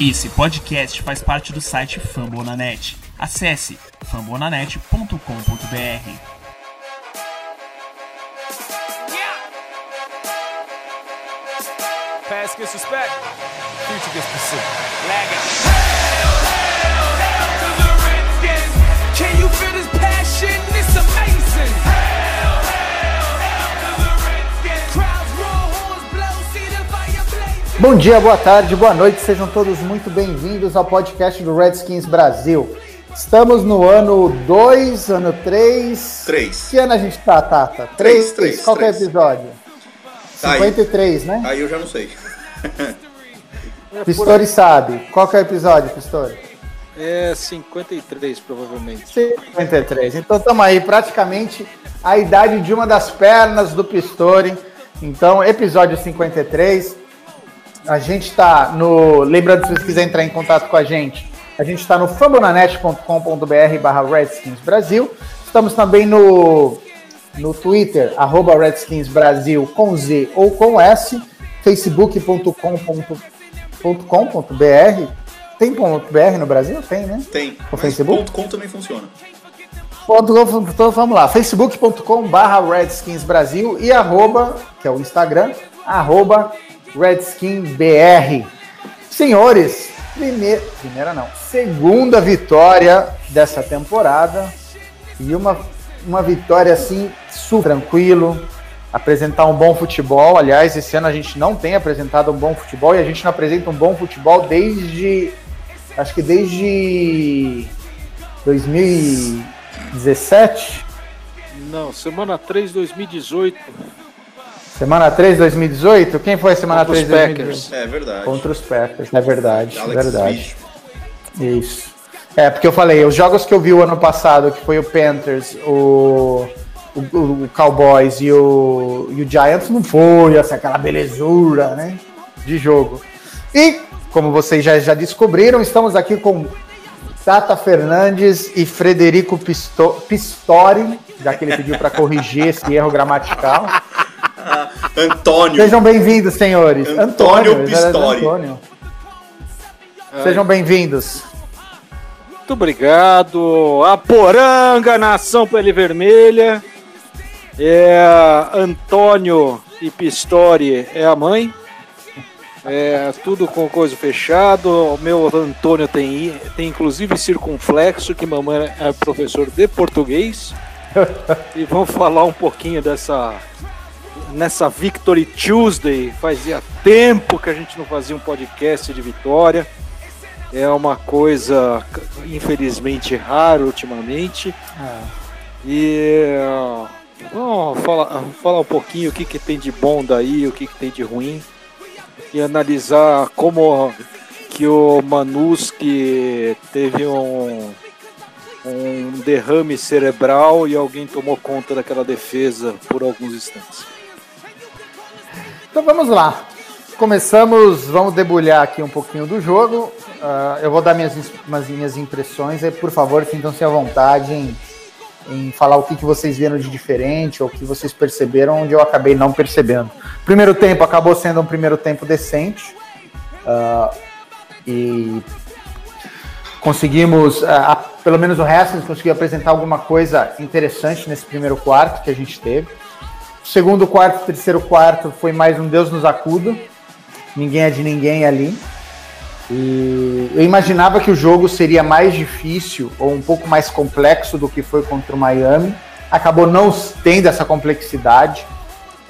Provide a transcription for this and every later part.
Esse podcast faz parte do site Fambonanet. Acesse fambonanet.com.br. Past gets respect, future gets pursuit. Lagging. Can you feel this passion? It's amazing. Bom dia, boa tarde, boa noite, sejam todos muito bem-vindos ao podcast do Redskins Brasil. Estamos no ano 2, ano 3. Três. Que ano a gente tá, Tata? Três, três, Qual que é o três. episódio? Tá aí. 53, né? Aí eu já não sei. Pistori sabe. Qual que é o episódio, Pistori? É 53, provavelmente. 53. Então estamos aí, praticamente a idade de uma das pernas do Pistori. Então, episódio 53. A gente está no. Lembrando, se você quiser entrar em contato com a gente, a gente está no fambonanet.com.br barra Redskins Brasil. Estamos também no, no Twitter, arroba Redskins Brasil com Z ou com S, facebook.com.br. Tem ponto .br no Brasil? Tem, né? Tem. O Facebook? .com também funciona. Então vamos lá, facebook.com barra Redskins Brasil e arroba, que é o Instagram, arroba RedskinsBR. Senhores, primeira, primeira não, segunda vitória dessa temporada e uma, uma vitória assim, super tranquilo, apresentar um bom futebol. Aliás, esse ano a gente não tem apresentado um bom futebol e a gente não apresenta um bom futebol desde, acho que desde 2017, Não, semana 3, 2018. Semana 3 2018. Quem foi a semana Contra 3 os 2018? É verdade. Contra os Packers, é verdade, Alex verdade. Smith. Isso. É, porque eu falei, os jogos que eu vi o ano passado, que foi o Panthers, o, o, o Cowboys e o, e o Giants, não foi assim, aquela belezura, né? De jogo. E, como vocês já, já descobriram, estamos aqui com Tata Fernandes e Frederico Pisto, Pistori, já que ele pediu para corrigir esse erro gramatical. Antônio. Sejam bem-vindos, senhores. Antônio Antônio, Pistori. Antônio. Sejam bem-vindos. Muito obrigado. A Poranga, nação pele vermelha. É, Antônio e Pistori é a mãe. É, tudo com coisa fechado. O meu Antônio tem, tem inclusive circunflexo, que mamãe é professor de português. e vamos falar um pouquinho dessa nessa Victory Tuesday. Fazia tempo que a gente não fazia um podcast de vitória. É uma coisa, infelizmente, rara ultimamente. E uh, vamos falar, falar um pouquinho o que, que tem de bom daí, o que, que tem de ruim. E analisar como que o Manuski teve um, um derrame cerebral e alguém tomou conta daquela defesa por alguns instantes. Então vamos lá. Começamos, vamos debulhar aqui um pouquinho do jogo. Ah, eu vou dar minhas, minhas impressões. Aí, por favor, sintam-se à vontade em, em falar o que, que vocês viram de diferente ou o que vocês perceberam onde eu acabei não percebendo. Primeiro tempo acabou sendo um primeiro tempo decente. Ah, e conseguimos, ah, ah, pelo menos o resto, conseguiu apresentar alguma coisa interessante nesse primeiro quarto que a gente teve. Segundo quarto, terceiro quarto foi mais um Deus nos acuda. Ninguém é de ninguém ali. E eu imaginava que o jogo seria mais difícil ou um pouco mais complexo do que foi contra o Miami. Acabou não tendo essa complexidade.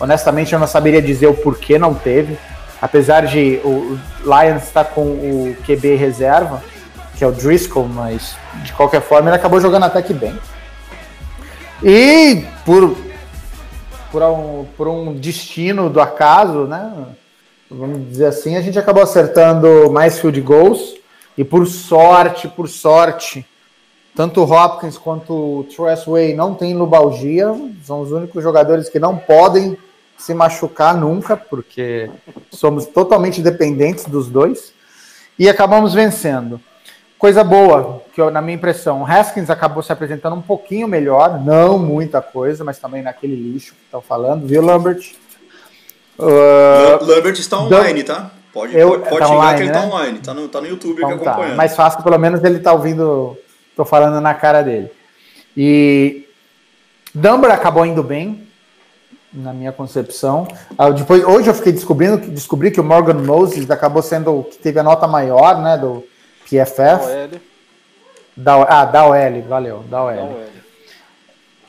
Honestamente, eu não saberia dizer o porquê não teve. Apesar de o Lions estar com o QB reserva, que é o Driscoll, mas de qualquer forma ele acabou jogando até que bem. E por por um, por um destino do acaso, né? Vamos dizer assim, a gente acabou acertando mais field goals e por sorte, por sorte, tanto o Hopkins quanto o Tressway não tem lubalgia, são os únicos jogadores que não podem se machucar nunca, porque somos totalmente dependentes dos dois e acabamos vencendo. Coisa boa, que eu, na minha impressão, o Haskins acabou se apresentando um pouquinho melhor, não muita coisa, mas também naquele lixo que estão falando, viu, Lambert? Uh, Lam- Lambert está online, tá? Pode, Eu- pode, pode tá online, que ele né? tá online. Tá no, tá no YouTube Então aqui tá. acompanhando. Mais fácil, pelo menos ele tá ouvindo. Tô falando na cara dele. E Dunbar acabou indo bem, na minha concepção. Ah, depois, hoje eu fiquei descobrindo que descobri que o Morgan Moses acabou sendo o que teve a nota maior, né, do PFF. OL, Da, ah, da OL, valeu, da OL. da OL.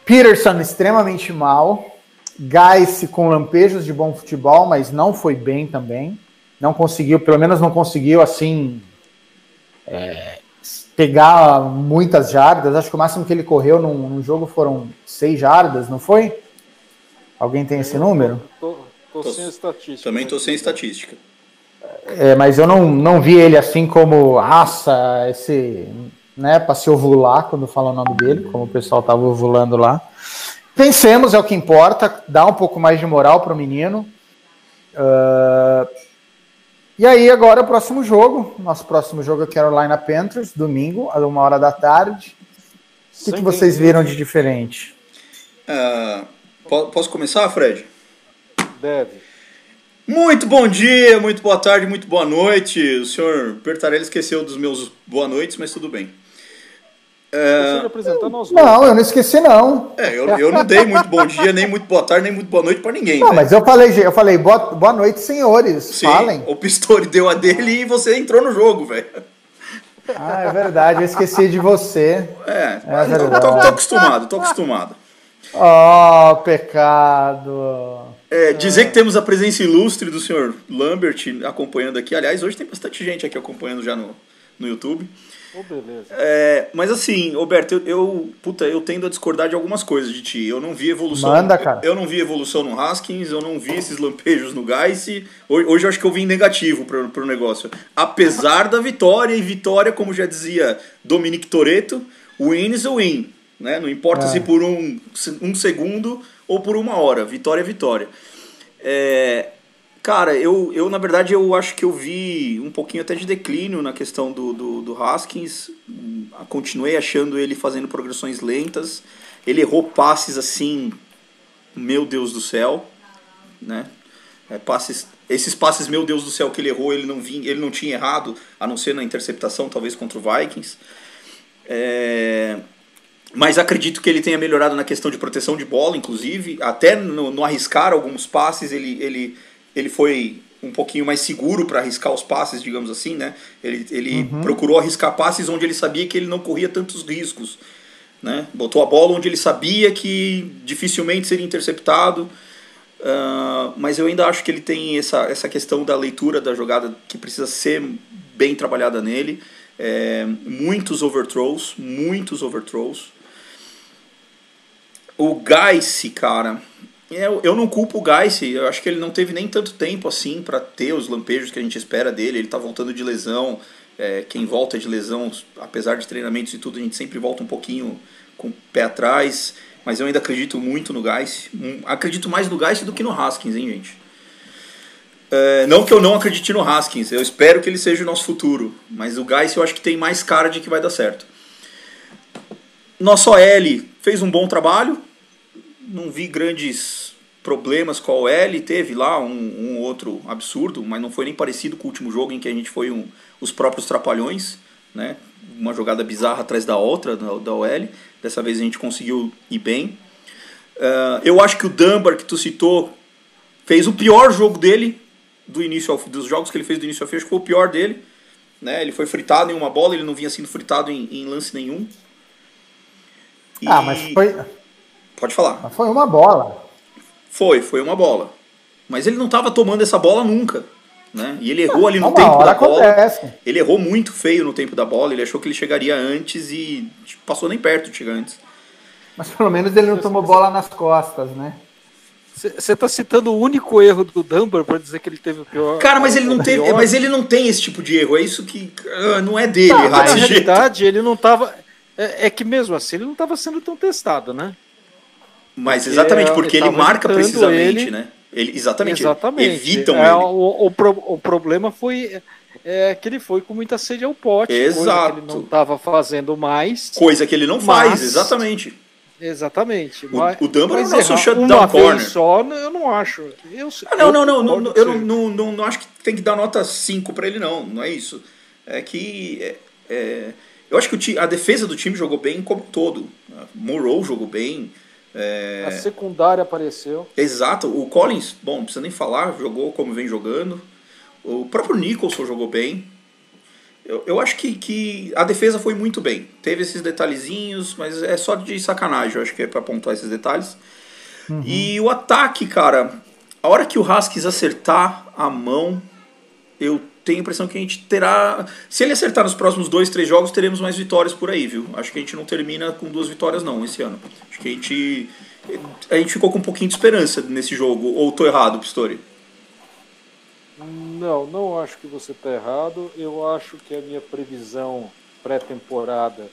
Peterson extremamente mal. Geiss com lampejos de bom futebol, mas não foi bem também. Não conseguiu, pelo menos não conseguiu assim é, pegar muitas jardas. Acho que o máximo que ele correu num, num jogo foram seis jardas, não foi? Alguém tem esse número? Tô, tô Tô- sem estatística. Também tô sem estatística. É, mas eu não, não vi ele assim como, nossa, esse, né, para se ovular quando fala o nome dele, como o pessoal tava ovulando lá. Vencemos, é o que importa, dá um pouco mais de moral pro menino. Ah, e aí, agora o próximo jogo. Nosso próximo jogo é Carolina Panthers, domingo, às uma hora da tarde. O que, que vocês viram de diferente? Po- posso começar, Fred? Deve. Muito bom dia, muito boa tarde, muito boa noite. O senhor Bertarelli esqueceu dos meus boa noites, mas tudo bem. Dois. Não, eu não esqueci, não. É, eu, eu não dei muito bom dia, nem muito boa tarde, nem muito boa noite pra ninguém. Não, né? mas eu falei, eu falei, boa, boa noite, senhores. Sim, Falem. o Pistori deu a dele e você entrou no jogo, velho. Ah, é verdade, eu esqueci de você. É, É tô, verdade. tô- tô acostumado, tô acostumado. Oh, pecado. É, dizer que temos a presença ilustre do senhor Lambert acompanhando aqui. Aliás, hoje tem bastante gente aqui acompanhando já no, no YouTube. Ô, beleza. É, mas assim, Roberto, eu, eu, puta, eu tendo a discordar de algumas coisas de ti. Eu não vi evolução. Manda, cara. Eu não vi evolução no Haskins, eu não vi esses lampejos no Geiss. Hoje, hoje eu acho que eu vim negativo pro, pro negócio. Apesar da vitória, e vitória, como já dizia Dominique Toretto, win is a win. Né? Não importa É. se por um, um segundo ou por uma hora. Vitória é vitória. É, cara, eu, eu na verdade eu acho que eu vi um pouquinho até de declínio na questão do, do, do Haskins. Hum, Continuei achando ele fazendo progressões lentas. Ele errou passes assim, meu Deus do céu, né? É, passes, esses passes, meu Deus do céu, que ele errou, ele não, vinha, ele não tinha errado, a não ser na interceptação, talvez contra o Vikings. É, mas acredito que ele tenha melhorado na questão de proteção de bola, inclusive. Até no, no arriscar alguns passes, ele, ele, ele foi um pouquinho mais seguro para arriscar os passes, digamos assim, né? Ele, ele procurou arriscar passes onde ele sabia que ele não corria tantos riscos. Né? Botou a bola onde ele sabia que dificilmente seria interceptado. Ah, mas eu ainda acho que ele tem essa, essa questão da leitura da jogada que precisa ser bem trabalhada nele. É, muitos overthrows, muitos overthrows. O Geiss, cara, eu, eu não culpo o Geiss, eu acho que ele não teve nem tanto tempo assim para ter os lampejos que a gente espera dele. Ele tá voltando de lesão. É, quem volta de lesão, apesar de treinamentos e tudo, a gente sempre volta um pouquinho com o pé atrás. Mas eu ainda acredito muito no. Hum, Acredito mais no Geiss do que no Haskins, hein, gente? É, não que eu não acredite no Haskins, eu espero que ele seja o nosso futuro. Mas o Geiss eu acho que tem mais cara de que vai dar certo. Nosso OL fez um bom trabalho. Não vi grandes problemas com a OL. Teve lá um, um outro absurdo, mas não foi nem parecido com o último jogo em que a gente foi um, os próprios trapalhões. Né? Uma jogada bizarra atrás da outra da, da OL. Dessa vez a gente conseguiu ir bem. Ah, eu acho que o Dunbar, que tu citou, fez o pior jogo dele do início ao, dos jogos que ele fez do início ao fim. Acho que foi o pior dele. Né? Ele foi fritado em uma bola, ele não vinha sendo fritado em, em lance nenhum. E- Ah, mas foi, Pode falar. mas foi uma bola. Foi, foi uma bola. Mas ele não estava tomando essa bola nunca. Né? E ele errou ali no Uma tempo da bola. acontece. Ele errou muito feio no tempo da bola. Ele achou que ele chegaria antes e tipo, passou nem perto de chegar antes. Mas pelo menos ele não tomou bola nas costas, né? Você tá citando o único erro do Dunbar pra dizer que ele teve o pior. Cara, mas ele não teve, mas ele não tem esse tipo de erro. É isso que ah, não é dele mas na desse jeito. realidade ele não tava. É, é que mesmo assim ele não tava sendo tão testado, né? Mas exatamente porque ele ele marca precisamente, ele. né? Ele, exatamente. Exatamente. Evitam É, ele. O, o, pro- o problema foi é, que ele foi com muita sede ao pote. Coisa Exato. que ele não estava fazendo mais. Coisa que ele não faz, Mas- exatamente. Exatamente. O- o Dunbar é o mas nosso shutdown uma corner. vez só, eu não acho. Eu, Ah, não, não, não, não, não, eu não, não, não, não acho que tem que dar nota 5 para ele, não. Não é isso. É que. É, é, eu acho que a defesa do time jogou bem como um todo. Morrow jogou bem. é, A secundária apareceu. Exato, o Collins, bom, não precisa nem falar, jogou como vem jogando. O próprio Nicholson jogou bem. Eu, eu acho que, que a defesa foi muito bem. Teve esses detalhezinhos, mas é só de sacanagem, eu acho que é pra pontuar esses detalhes. E o ataque, cara, a hora que o Haskins acertar a mão, eu tenho a impressão que a gente terá. Se ele acertar nos próximos dois, três jogos, teremos mais vitórias por aí, viu? Acho que a gente não termina com duas vitórias, não, esse ano. Acho que a gente. A gente ficou com um pouquinho de esperança nesse jogo. Ou tô errado, Pistori? Não, não acho que você está errado. Eu acho que a minha previsão pré-temporada,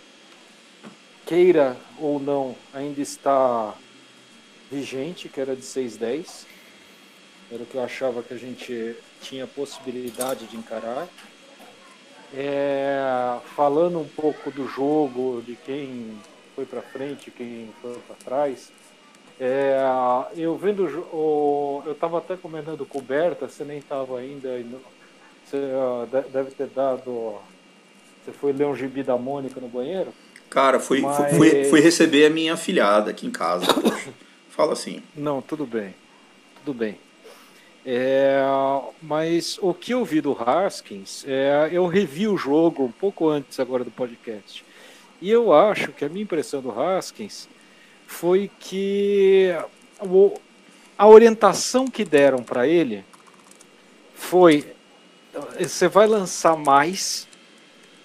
queira ou não, ainda está vigente, que era de 6-10. Era o que eu achava que a gente tinha possibilidade de encarar. É, falando um pouco do jogo, de quem foi para frente, quem foi para trás. É, eu vendo o eu estava até comentando com o Berta, você nem estava ainda, você ah, de- deve ter dado, você foi ler um gibi da Mônica no banheiro? Cara, fui, Mas- fui, fui receber a minha afilhada aqui em casa. Fala assim. Não, tudo bem, tudo bem. É, mas o que eu vi do Haskins, é, eu revi o jogo um pouco antes agora do podcast. E eu acho que a minha impressão do Haskins foi que o- a orientação que deram para ele foi: você vai lançar mais.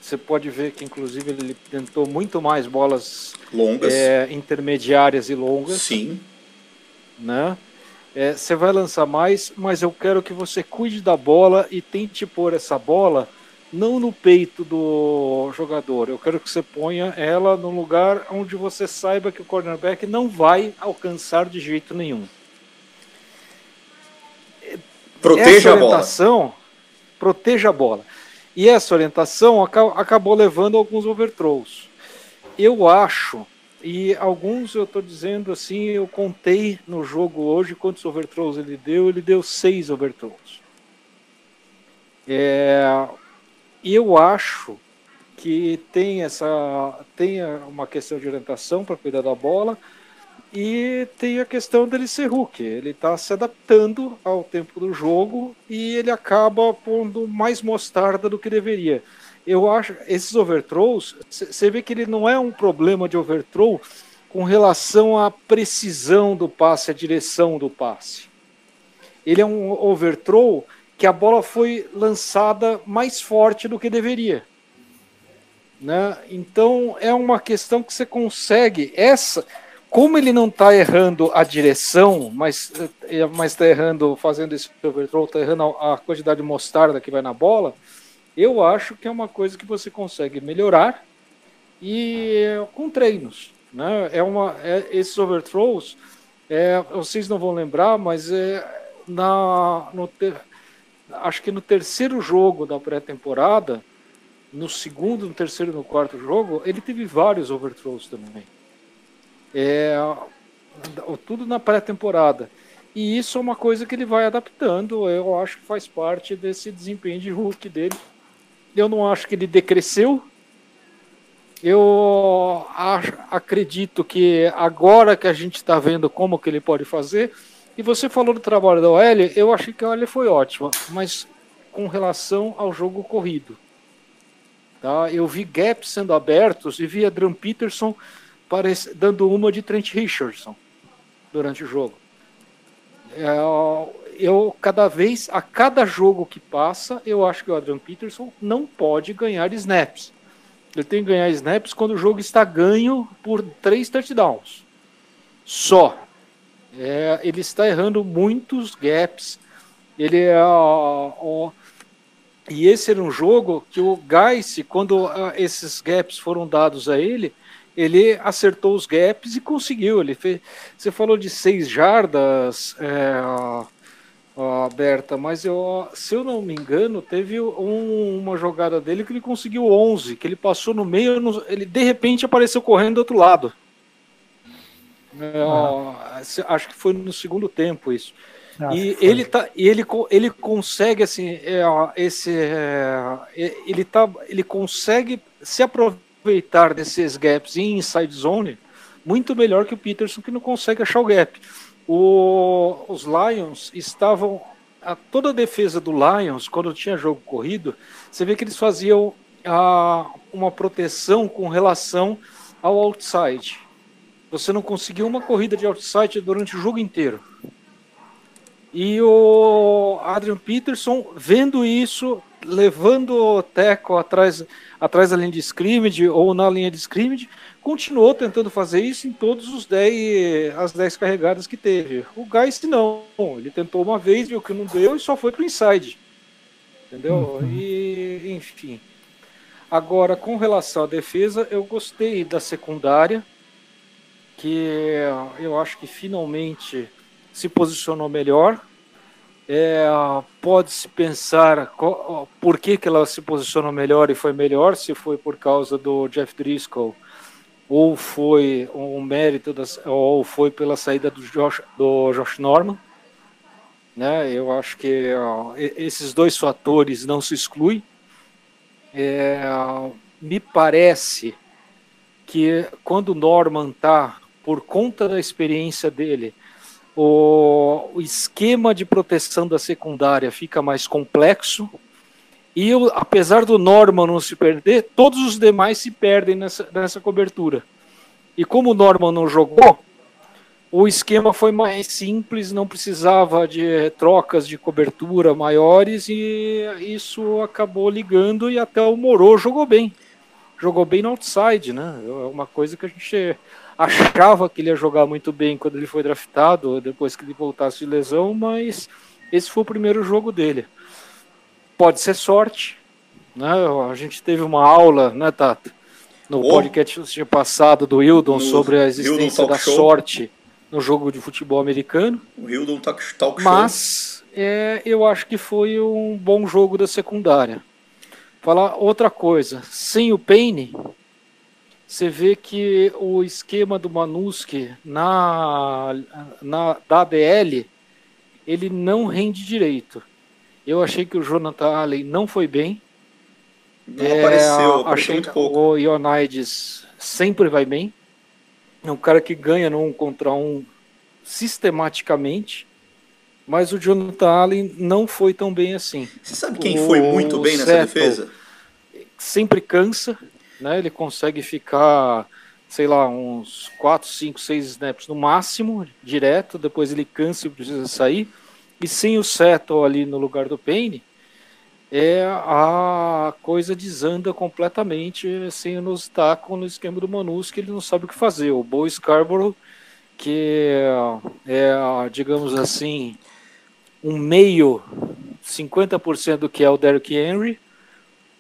Você pode ver que, inclusive, ele tentou muito mais bolas Longas. é, intermediárias e longas Sim. né? É, Você vai lançar mais, mas eu quero que você cuide da bola e tente pôr essa bola não no peito do jogador. Eu quero que você ponha ela no lugar onde você saiba que o cornerback não vai alcançar de jeito nenhum. Proteja essa a bola. orientação, proteja a bola. E essa orientação aca- acabou levando a alguns overthrows. Eu acho, e alguns eu estou dizendo assim, eu contei no jogo hoje quantos overthrows ele deu, ele deu seis overthrows. É, eu acho que tem essa tem uma questão de orientação para cuidar da bola e tem a questão dele ser Hulk. Ele está se adaptando ao tempo do jogo e ele acaba pondo mais mostarda do que deveria. Eu acho esses overthrows, você vê que ele não é um problema de overthrow com relação à precisão do passe, à direção do passe. Ele é um overthrow que a bola foi lançada mais forte do que deveria. Né? Então é uma questão que você consegue. Essa, como ele não está errando a direção, mas está errando, fazendo esse overthrow, está errando a, a quantidade de mostarda que vai na bola, eu acho que é uma coisa que você consegue melhorar e com treinos. Né? É uma, é, esses overthrows, é, vocês não vão lembrar, mas é, na, no ter, acho que no terceiro jogo da pré-temporada, no segundo, no terceiro e no quarto jogo, ele teve vários overthrows também. É, tudo na pré-temporada. E isso é uma coisa que ele vai adaptando. Eu acho que faz parte desse desempenho de Hulk dele. Eu não acho que ele decresceu. Eu acho, acredito que agora que a gente está vendo como que ele pode fazer. E você falou do trabalho da OL, eu achei que a OL foi ótima, mas com relação ao jogo corrido. Tá? Eu vi gaps sendo abertos e vi Adrian Peterson parece, dando uma de Trent Richardson durante o jogo. É, eu cada vez, a cada jogo que passa, eu acho que o Adrian Peterson não pode ganhar snaps. Ele tem que ganhar snaps quando o jogo está ganho por três touchdowns. Só. É, ele está errando muitos gaps. Ele é. Ó, e esse era um jogo que o Geis, quando uh, esses gaps foram dados a ele, ele acertou os gaps e conseguiu. Ele fez, você falou de seis jardas, é, Berta, mas eu, se eu não me engano, teve um, uma jogada dele que ele conseguiu 11, que ele passou no meio, ele de repente apareceu correndo do outro lado. É, uhum. Acho que foi no segundo tempo isso. Acho E que foi. ele, tá, e ele, ele consegue assim, é, esse, é, ele, tá, ele consegue se aproveitar desses gaps em inside zone muito melhor que o Peterson, que não consegue achar o gap. O- os Lions estavam. A, toda a defesa do Lions, quando tinha jogo corrido, você vê que eles faziam ah, uma proteção com relação ao outside. Você não conseguiu uma corrida de outside durante o jogo inteiro. E o Adrian Peterson, vendo isso, levando o Teco atrás, atrás da linha de scrimmage ou na linha de scrimmage, continuou tentando fazer isso em todos os 10, as 10 carregadas que teve. O Geist não, ele tentou uma vez, viu que não deu e só foi pro inside. Entendeu? E, enfim. Agora, com relação à defesa, eu gostei da secundária, que eu acho que finalmente se posicionou melhor. É, Pode-se pensar co- por que, que ela se posicionou melhor e foi melhor, se foi por causa do Jeff Driscoll, ou foi um mérito, das, ou foi pela saída do Josh, do Josh Norman. Né? Eu acho que ó, esses dois fatores não se excluem. É, me parece que quando o Norman tá, por conta da experiência dele, o, o esquema de proteção da secundária fica mais complexo. E eu, apesar do Norman não se perder, todos os demais se perdem nessa, nessa cobertura. E como o Norman não jogou, o esquema foi mais simples, não precisava de trocas de cobertura maiores e isso acabou ligando e até o Moro jogou bem. Jogou bem no outside, né? É uma coisa que a gente achava que ele ia jogar muito bem quando ele foi draftado, depois que ele voltasse de lesão, mas esse foi o primeiro jogo dele. Pode ser sorte, né? A gente teve uma aula, né, Tato? No Oh. podcast passado do Hildon sobre a existência da Show. sorte no jogo de futebol americano. O Hildon Talk, talk. Mas é, eu acho que foi um bom jogo da secundária. Falar outra coisa, sem o Payne, você vê que o esquema do Manuski na, na da ADL ele não rende direito. Eu achei que o Jonathan Allen não foi bem. Não É, apareceu, achei muito pouco. o Ionides sempre vai bem. É um cara que ganha no um contra um sistematicamente. Mas o Jonathan Allen não foi tão bem assim. Você sabe quem foi o muito bem nessa defesa? Sempre cansa, né? Ele consegue ficar, sei lá, uns 4, 5, 6 snaps no máximo, direto. Depois ele cansa e precisa sair. E sem o Settle ali no lugar do Payne, é a coisa desanda completamente sem o Nostako no esquema do Manus, que ele não sabe o que fazer. O Bo Scarborough, que é, digamos assim, um meio, 50% do que é o Derrick Henry,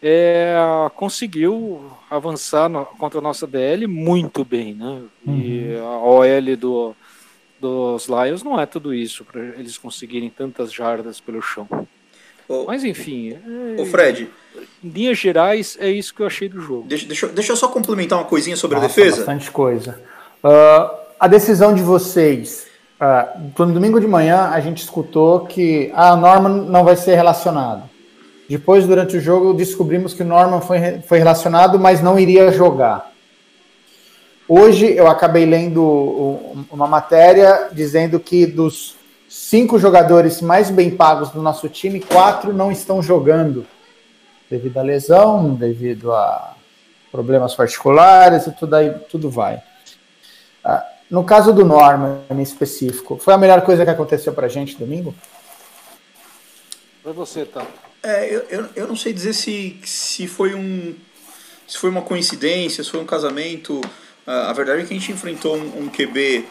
é, conseguiu avançar no- contra a nossa DL muito bem, né? E a OL do, dos Lions não é tudo isso para eles conseguirem tantas jardas pelo chão. Ô, Mas enfim, é, ô, Fred, em linhas gerais é isso que eu achei do jogo. deixa, deixa, eu- deixa eu só complementar uma coisinha sobre a Nossa, defesa. Bastante coisa. Ah, a decisão de vocês. ah, no domingo de manhã a gente escutou que ah, o Norman não vai ser relacionado. Depois, durante o jogo, descobrimos que o Norman foi, foi relacionado, mas não iria jogar. Hoje eu acabei lendo um- uma matéria dizendo que dos cinco jogadores mais bem pagos do nosso time, quatro não estão jogando devido à lesão, devido a problemas particulares e tudo aí, tudo vai. Ah, no caso do Norman em específico, foi a melhor coisa que aconteceu pra gente domingo? Pra você, tá? É, eu, eu, eu não sei dizer se, se foi um se foi uma coincidência, se foi um casamento. A verdade é que a gente enfrentou um, um QB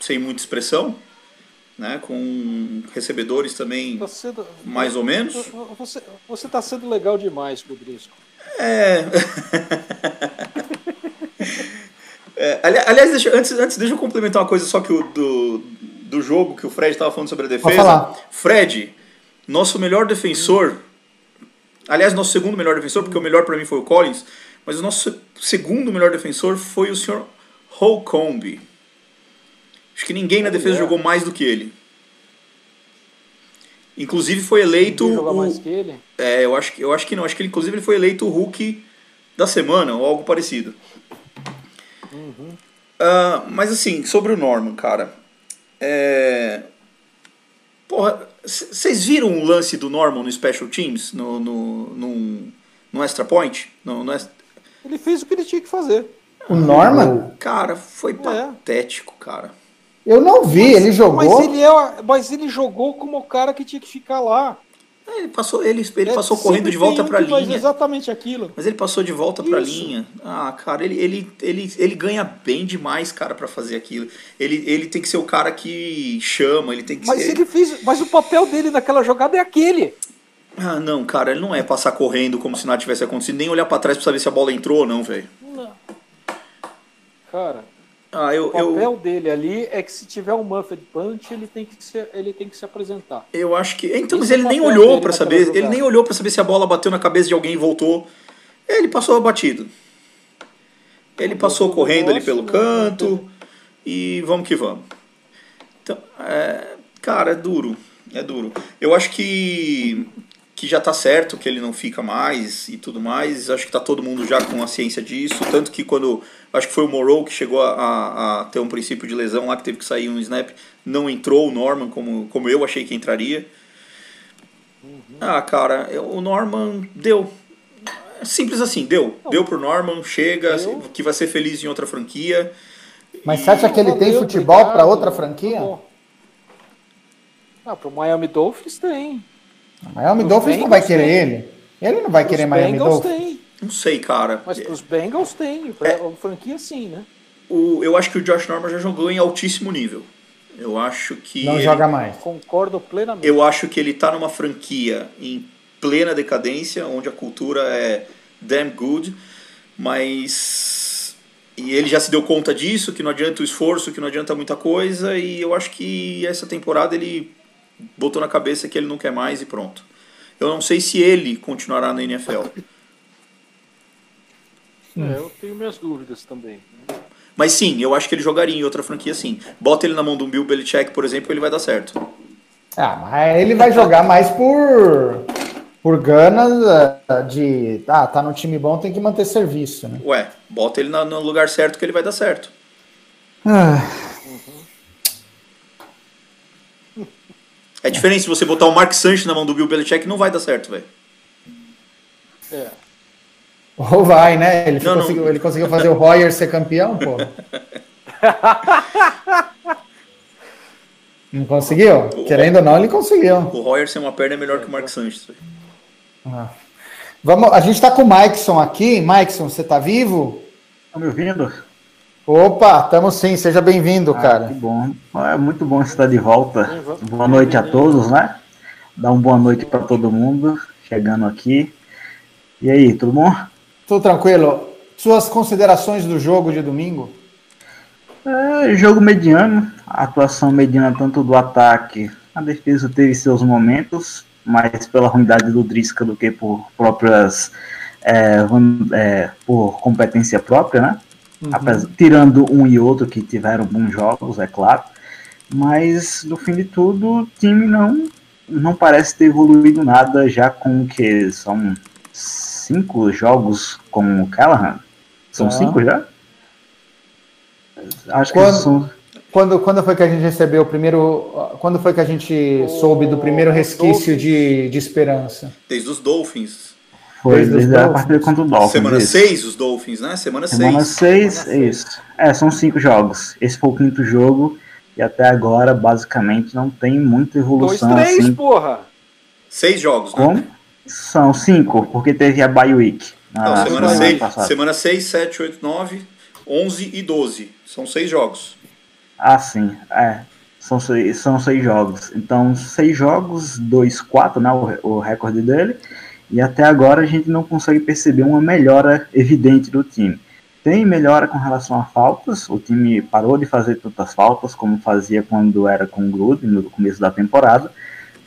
sem muita expressão, né, com recebedores também Tá sendo, mais ou menos. Você, você tá sendo legal demais, Rodrigo. É. É, ali- aliás, deixa, antes, antes deixa eu complementar uma coisa só que o do, do jogo que o Fred estava falando sobre a defesa. falar. Fred, nosso melhor defensor, aliás, nosso segundo melhor defensor, porque o melhor para mim foi o Collins, mas o nosso segundo melhor defensor foi o senhor Holcomb. Acho que ninguém na defesa jogou mais do que ele. Inclusive foi eleito. Ninguém joga o- mais que ele. É, eu acho, que- eu acho que não. Acho que ele, inclusive ele foi eleito o Hulk da semana ou algo parecido. Ah, mas assim, sobre o Norman, cara. É. Porra, vocês viram o lance do Norman no Special Teams? No, no, no, no Extra Point? No, no extra... Ele fez o que ele tinha que fazer. O Norman? Cara, foi patético, cara. Eu não vi, ele jogou. Mas ele, é, mas ele jogou como o cara que tinha que ficar lá. Ele passou, ele, ele É, passou correndo de volta um que faz linha. exatamente aquilo. Mas ele passou de volta pra Isso. linha. Ah, cara, ele, ele, ele, ele ganha bem demais, cara, pra fazer aquilo. Ele, ele tem que ser o cara que chama, ele tem que Mas ser. ele fez. Mas o papel dele naquela jogada é aquele. Ah, não, cara, ele não é passar correndo como se nada tivesse acontecido, nem olhar pra trás pra saber se a bola entrou ou não, velho. Não. Cara, Ah, eu, o papel eu, dele ali é que se tiver um Muffed Punch, ele tem que se, ele tem que se apresentar. eu acho que. Então, mas é ele nem olhou naquela saber. Ele nem olhou pra saber se a bola bateu na cabeça de alguém e voltou. Ele passou batido. Ele passou correndo ali pelo né? canto e vamos que vamos. Então, é, cara, é duro. É duro. Eu acho que, que já tá certo que ele não fica mais e tudo mais. Acho que tá todo mundo já com a ciência disso. Tanto que quando. Acho que foi o Morrow que chegou a, a- a ter um princípio de lesão lá, que teve que sair um snap. Não entrou o Norman como, como eu achei que entraria. Ah, cara, eu- o Norman deu. Simples assim, deu. Deu pro Norman, chega, Deu. que vai ser feliz em outra franquia. Mas você acha que ele tem futebol pra outra franquia? Ah, pro Miami Dolphins tem. Miami Os Dolphins não vai querer tem. ele. Ele não vai querer Os Miami Bengals Dolphins. tem. Não sei, cara. Mas pros Bengals tem. Pra a franquia sim, né? O, eu acho que o Josh Norman já jogou em altíssimo nível. Eu acho que. Não ele- joga mais. Concordo plenamente. Eu acho que ele tá numa franquia em plena decadência, onde a cultura é damn good, mas. E ele já se deu conta disso, que não adianta o esforço, que não adianta muita coisa, e eu acho que essa temporada ele botou na cabeça que ele não quer mais e pronto. Eu não sei se ele continuará na NFL. É, eu tenho minhas dúvidas também. Mas sim, eu acho que ele jogaria em outra franquia sim. Bota ele na mão de um Bill Belichick, por exemplo, ele vai dar certo. Ah, mas ele vai jogar mais por por ganas eh, de ah, tá no time bom, tem que manter serviço, né? Ué, bota ele no lugar certo que ele vai dar certo. Ah, É diferente se você botar o Mark Sanchez na mão do Bill Belichick, não vai dar certo, velho. É. ou vai, né? Ele, Não, não. conseguiu, ele conseguiu fazer o Royer ser campeão, pô. Não conseguiu? Querendo ou não, ele conseguiu. O Royer sem uma perna é melhor que o Mark Sanchez. velho. Vamos, a gente tá com o Maikson aqui. Maikson, você tá vivo? Tá me ouvindo? Opa, tamo sim, seja bem-vindo, Ah, que cara. bom. É muito bom estar de volta. Boa noite a todos, né? Dá uma boa noite para todo mundo chegando aqui. E aí, tudo bom? Tudo tranquilo? Suas considerações do jogo de domingo? É, jogo mediano, a atuação mediana tanto do ataque, a defesa teve seus momentos, mais pela ruindade do Drisca do que por próprias é, é, por competência própria, né? Apesar- tirando um e outro que tiveram bons jogos, é claro. Mas no fim de tudo, o time não não parece ter evoluído nada já com o que são cinco jogos com o Callahan. São Tá. cinco já? Acho que Quando- são Quando, quando foi que a gente recebeu o primeiro. Quando foi que a gente soube do primeiro resquício de, de esperança? Desde os Dolphins. Foi Desde a partida contra o Dolphins. Semana isso. 6, os Dolphins, né? Semana 6. Semana 6, isso. É, são cinco jogos. Esse foi o quinto jogo. E até agora, basicamente, não tem muita Dois, evolução três, assim. porra. Seis jogos, né? Como? São cinco, porque teve a bye week. Não, na semana semana 6, passada. semana 6, 7, 8, 9, 11 e 12. São seis jogos. Ah, sim. É. São seis, são seis jogos. Então, seis jogos, dois, quatro, né? O, o recorde dele. E até agora a gente não consegue perceber uma melhora evidente do time. Tem melhora com relação a faltas. O time parou de fazer tantas faltas como fazia quando era com o Gruden no começo da temporada.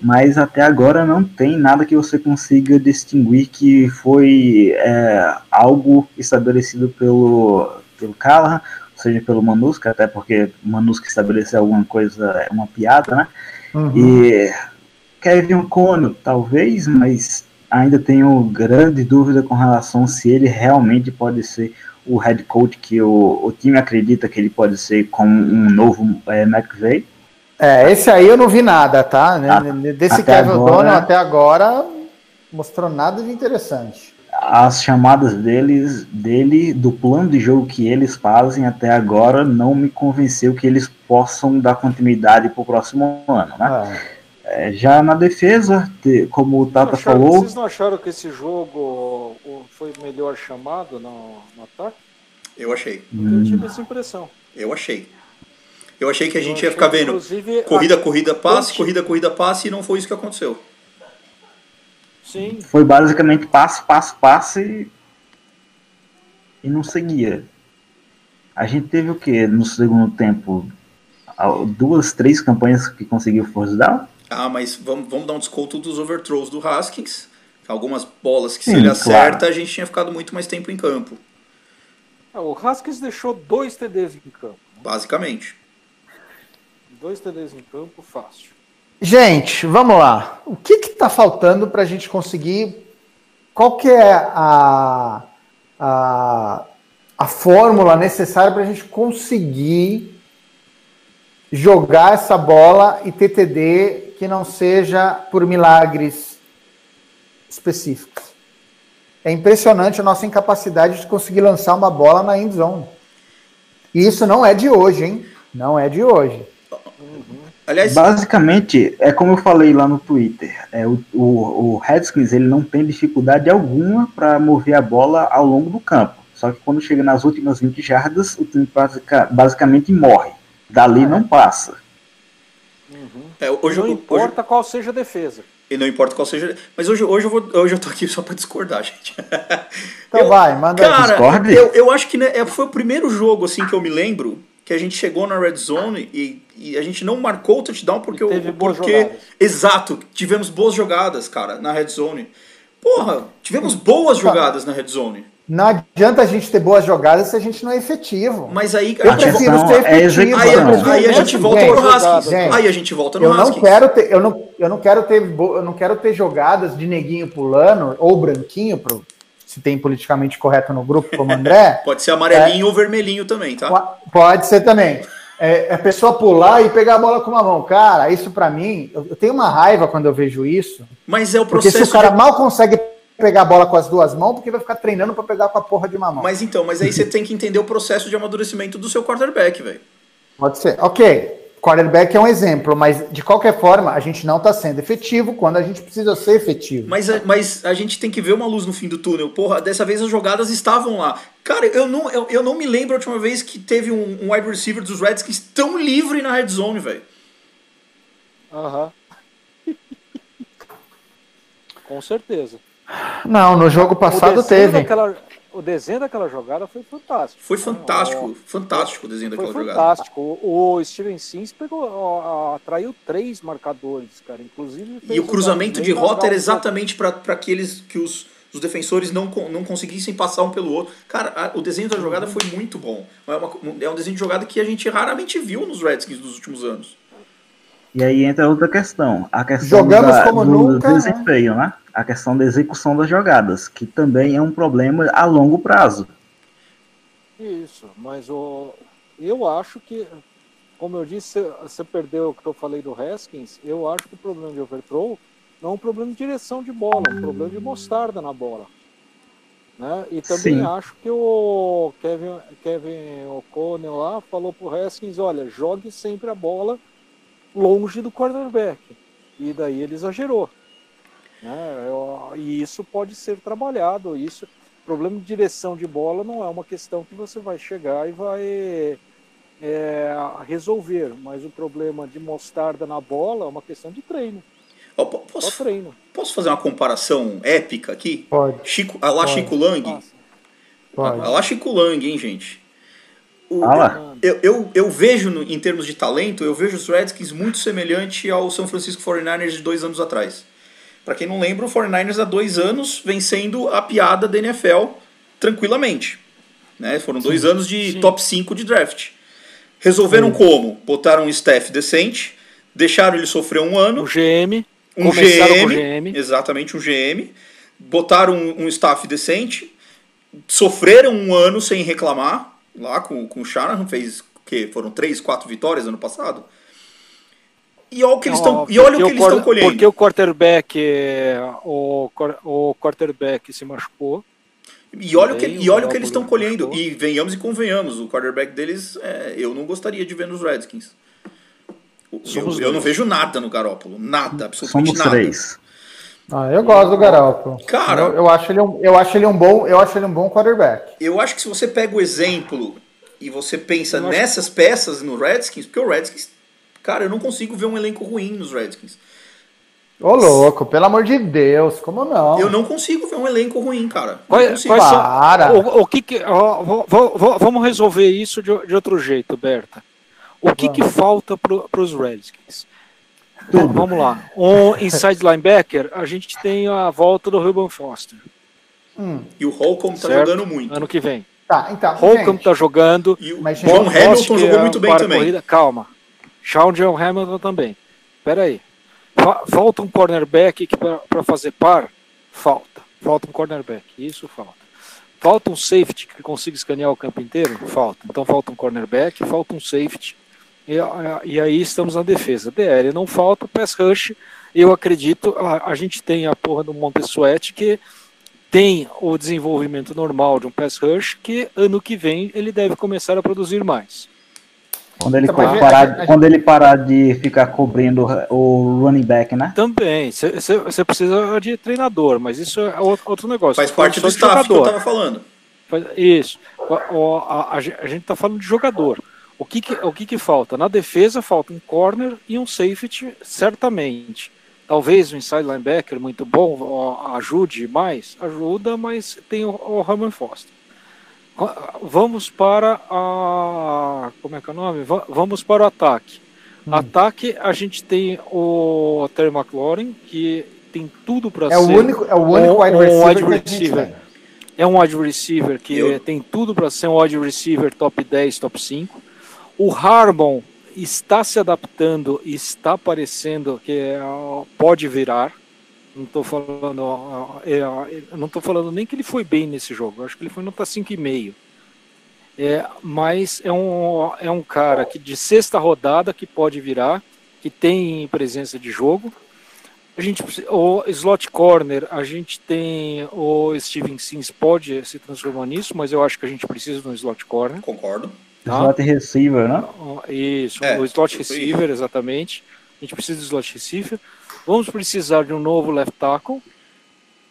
Mas até agora não tem nada que você consiga distinguir que foi é, algo estabelecido pelo, pelo Callahan seja pelo Manusca, até porque Manusca estabeleceu alguma coisa, é uma piada, né? Uhum. E Kevin O'Connell, talvez, mas ainda tenho grande dúvida com relação se ele realmente pode ser o head coach que o, o time acredita que ele pode ser como um novo é, McVeigh. É, esse aí eu não vi nada, tá? Ah, Desse até Kevin agora- O'Donnell até agora mostrou nada de interessante. As chamadas deles, dele, do plano de jogo que eles fazem até agora, não me convenceu que eles possam dar continuidade para o próximo ano, né? Ah, É, já na defesa, como o Tata Acharam- falou, Vocês não acharam que esse jogo o- foi melhor chamado no, no ataque? Eu achei. Eu tive essa impressão. Eu achei. Eu achei que a gente ia ficar vendo corrida, corrida, passe, Antes- corrida, corrida, passe, e não foi isso que aconteceu. Sim, foi basicamente passe, passe, passe e não seguia. A gente teve o que no segundo tempo? Duas, três campanhas que conseguiu force down? Ah, mas vamos, vamos dar um desconto dos overthrows do Haskins. Algumas bolas que se Sim, ele claro. acerta, a gente tinha ficado muito mais tempo em campo, Ah, o Haskins deixou dois TDs em campo. basicamente. Dois TDs em campo, fácil. Gente, vamos lá. O que que tá faltando para a gente conseguir? Qual que é a, a, a fórmula necessária para a gente conseguir jogar essa bola e ter TD que não seja por milagres específicos? É impressionante a nossa incapacidade de conseguir lançar uma bola na end zone. E isso não é de hoje, hein? Não é de hoje. Aliás, Basicamente, é como eu falei lá no Twitter, é, o, o, o Redskins ele não tem dificuldade alguma para mover a bola ao longo do campo. Só que quando chega nas últimas 20 jardas, o time basica- basicamente morre. Dali não passa. É, hoje, não eu- importa qual seja a defesa. hoje- e não importa qual seja. Mas hoje, hoje, eu, vou, hoje eu tô aqui só pra discordar, gente. Então Eu- vai, manda. Cara, Discorde? eu, eu acho que né, é, foi o primeiro jogo assim que eu me lembro que a gente chegou na red zone e, e a gente não marcou o touchdown porque E o teve boas porque jogadas. exato tivemos boas jogadas cara na red zone porra tivemos boas jogadas na red zone Não adianta a gente ter boas jogadas se a gente não é efetivo. mas aí Eu a gente, prefiro ser é efetivo. aí, execução. aí a gente volta Gente, no Haskins gente, aí a gente volta no Eu não Haskins quero ter, eu não, eu não quero ter, eu não quero ter jogadas de neguinho pulando ou branquinho pro se tem politicamente correto no grupo como André. pode ser amarelinho ou vermelhinho também tá Po- Pode ser também. É, a pessoa pular e pegar a bola com uma mão. Cara, isso pra mim, eu, tenho uma raiva quando eu vejo isso. mas é o Porque se processo o cara de- mal consegue pegar a bola com as duas mãos, porque vai ficar treinando pra pegar com a porra de uma mão. mas então mas aí você tem que entender o processo de amadurecimento do seu quarterback velho Pode ser. Ok. Quarterback é um exemplo, mas de qualquer forma, a gente não está sendo efetivo quando a gente precisa ser efetivo. Mas, a- mas a gente tem que ver uma luz no fim do túnel. Porra, dessa vez as jogadas estavam lá. Cara, eu não, eu, eu não me lembro a última vez que teve um, um wide receiver dos Redskins tão livre na red zone, velho. Aham. Com certeza. Não, no jogo passado teve. daquela- o desenho daquela jogada foi fantástico. Foi né? fantástico, O- fantástico o desenho Foi daquela jogada. fantástico. O, Steven Sims pegou, ó, atraiu três marcadores, cara. Inclusive. E o cruzamento de rota era exatamente para aqueles que os, os defensores não, não conseguissem passar um pelo outro. Cara, a- o desenho da jogada foi muito bom. É, uma- é um desenho de jogada que a gente raramente viu nos Redskins nos últimos anos. E aí entra outra questão, a questão Jogamos da- como do nunca, né? desempenho, né? A questão da execução das jogadas, que também é um problema a longo prazo. Isso, mas o, eu acho que, como eu disse, você- perdeu o que eu falei do Haskins. Eu acho que o problema de overthrow não é um problema de direção de bola, é um problema de mostarda na bola. Né? E também Sim. acho que o Kevin, Kevin O'Connell lá falou pro Haskins: olha, jogue sempre a bola longe do quarterback. E daí ele exagerou. Né? Eu- E isso pode ser trabalhado. Isso, problema de direção de bola não é uma questão que você vai chegar e vai é, resolver. Mas o problema de mostarda na bola é uma questão de treino. Ó, po- Só posso, treino. posso fazer uma comparação épica aqui? Pode, Chico, a lá Pode. Chico Lang. Pode. A lá Chico Lang, hein, gente? O- Fala. eu, eu, eu vejo, no- em termos de talento, eu vejo os Redskins muito semelhante ao São Francisco 49ers de dois anos atrás. Pra quem não lembra, o 49ers há dois anos vencendo a piada da NFL tranquilamente. Né? Foram dois anos de sim. top 5 de draft. Resolveram como? Botaram um staff decente, deixaram ele sofrer um ano, O GM, Um GM, GM. exatamente um GM, botaram um, um staff decente, sofreram um ano sem reclamar lá com, com o Shanahan, fez o quê? Foram três, quatro vitórias ano passado. E olha o que eles estão, Ó, e olha o porque que eles quar- estão colhendo. Porque o quarterback, o, o quarterback se machucou. E olha o que, e olha o que eles estão colhendo. E venhamos e convenhamos, o quarterback deles, é, eu não gostaria de ver nos Redskins. Eu, eu não vejo nada no Garópolo. Nada, absolutamente Somos nada. três. Ah, eu gosto do Garoppolo. Cara- eu, eu acho ele um, eu acho ele um bom, eu acho ele um bom quarterback. Eu acho que se você pega o exemplo e você pensa nessas peças no Redskins, porque o Redskins, cara, eu não consigo ver um elenco ruim nos Redskins. Ô louco, pelo amor de Deus, como não? Eu não consigo ver um elenco ruim, cara. Quais, quais são- Para. o, o que que, ó, vo- vo- vo- vamos resolver isso de, de outro jeito, Berta. O que, que falta para os Redskins? Vamos lá. Um inside linebacker, a gente tem a volta do Ruben Foster. E o Holcomb tá certo? jogando muito. Ano que vem. Tá, então. Holcomb gente, tá jogando. E o Mas, John Hamilton jogou é, muito bem também. corrida. Calma. Sean John Hamilton também. Pera aí. Fa- falta um cornerback para fazer par? Falta. Falta um cornerback. Isso falta. Falta um safety que consiga escanear o campo inteiro? Falta. Então falta um cornerback, falta um safety. E, e aí estamos na defesa. DL não falta, pass rush. Eu acredito, a, a gente tem a porra do Montesuete que tem o desenvolvimento normal de um pass rush que ano que vem ele deve começar a produzir mais. Quando ele, Então, parar, a- a- quando ele parar de ficar cobrindo o running back, né? Também, você precisa de treinador, mas isso é outro, outro negócio. Faz parte do staff que eu jogador. tava falando. Isso. O- o- A, a gen- a gente está falando de jogador. O que, que- o que, que falta? Na defesa falta um corner e um safety, certamente. Talvez um inside linebacker muito bom ajude mais, ajuda, mas tem o, o Ramon Foster. Vamos para a. Como é que é o nome? Va- Vamos para o ataque. Ataque, a gente tem o Terry McLaurin, que tem tudo para É ser. o único, é o único um- wide um receiver wide a gente receiver. É um wide receiver que Eu- tem tudo para ser um wide receiver top 10, top 5. O Harmon está se adaptando e está parecendo que é, pode virar. Não estou falando, é, não tô falando nem que ele foi bem nesse jogo. Eu acho que ele foi nota 5,5. É, mas é um, é um cara que de sexta rodada que pode virar, que tem presença de jogo. A gente, o slot corner, a gente tem o Steven Sims pode se transformar nisso, mas eu acho que a gente precisa de um slot corner. Concordo. Tá? Slot receiver, né? Isso, É, o slot receiver, exatamente. A gente precisa de slot receiver. Vamos precisar de um novo left tackle,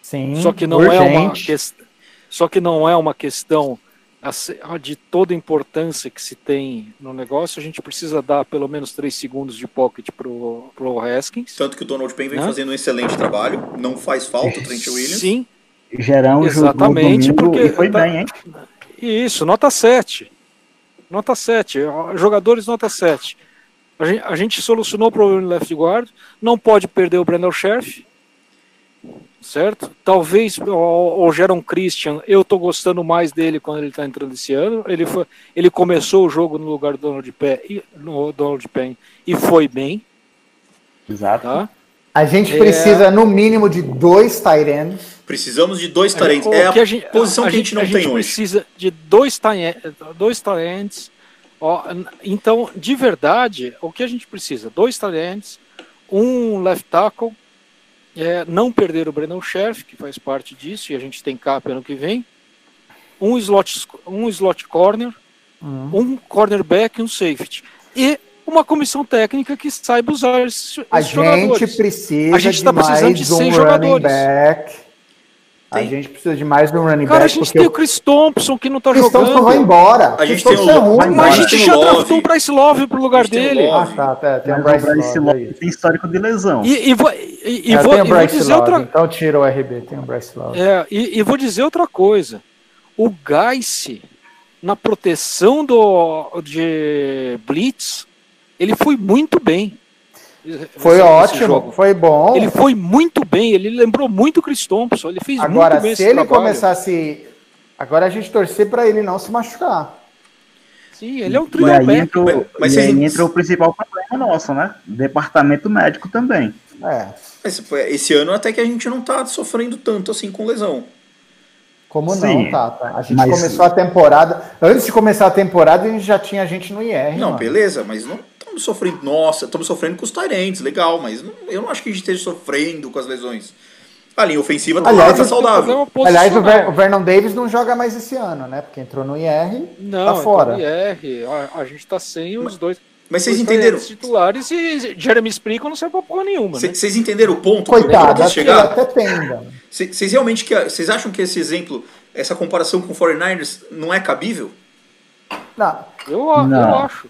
Sim, só que não é uma urgente. questão, só que não é uma questão assim, de toda a importância que se tem no negócio. A gente precisa dar pelo menos 3 segundos de pocket pro pro Haskins. Tanto que o Donald Payne vem Né? fazendo um excelente trabalho. Não faz falta o Trent Williams. Sim, Gerão Exatamente, jogou porque e foi tá- bem, hein? Isso, nota 7. Nota 7. Jogadores nota 7. A gente, a gente solucionou o problema no left guard. Não pode perder o Brandon Sheriff. Certo? Talvez o, o Jaron Christian, eu tô gostando mais dele quando ele tá entrando esse ano. Ele, foi, ele começou o jogo no lugar do Donald Penn, e- no Donald Penn e foi bem. Exato. Tá? A gente É. precisa, no mínimo, de dois ends. Precisamos de dois talentos. É a, a gente- posição que a gente não tem hoje. precisa de dois talentos, dois talentos. Ó, então, de verdade, o que a gente precisa? Dois talentos, um left tackle, é, não perder o Brandon Sheriff, que faz parte disso, e a gente tem cap ano que vem, um slot, um slot corner, um cornerback e um safety. E uma comissão técnica que saiba usar esses, A jogadores. gente precisa A gente de tá precisando mais de um seis running jogadores. back. A Tem. gente precisa de mais um running Cara, a back. gente porque tem o Chris Thompson que não tá o Chris jogando. Thompson vai embora. A gente Chris tem o- é ruim. Mas a gente já draftou o Bryce Love pro lugar A gente dele. Ah, tá, tá. Tem o Mas Bryce, Bryce Love. Aí. tem histórico de lesão. E, e vou, e, e vou, tem o e vou Bryce dizer Love, outra, então tira o RB, tem o Bryce Love. é, e, e vou dizer outra coisa. O Geiss, na proteção do, de Blitz, ele foi muito bem. Foi Esse- esse ótimo, jogo. foi bom. Ele foi muito bem, ele lembrou muito o Chris Thompson, ele fez Agora, muito bem se esse ele trabalho. começasse. Agora a gente torcer pra ele não se machucar. Sim, ele é um E aí, entra, o- Mas- mas e vocês aí não- entra o principal problema nosso, né? Departamento médico também. É. Foi- esse ano até que a gente não tá sofrendo tanto assim com lesão. Como Sim, não, Tata? A gente mas- começou a temporada. Antes de começar a temporada, a gente já tinha gente no IR. Não, mano. beleza, mas não estamos sofrendo. Nossa, estamos sofrendo com os Tyrants, legal, mas não- eu não acho que a gente esteja sofrendo com as lesões. A linha ofensiva tá, Aliás, tá saudável. Aliás, o, Ver- o Vernon Davis não joga mais esse ano, né? Porque entrou no IR, Não, tá fora. então, IR, a, a gente tá sem os dois. Mas vocês entenderam? titulares e Jeremy Sprinkle não serve pra porra nenhuma, né? Vocês entenderam o ponto que eu Coitado, que ele chegar? até tem Vocês realmente que vocês acham que esse exemplo, essa comparação com o 49ers não é cabível? Não, Eu, eu Não. acho.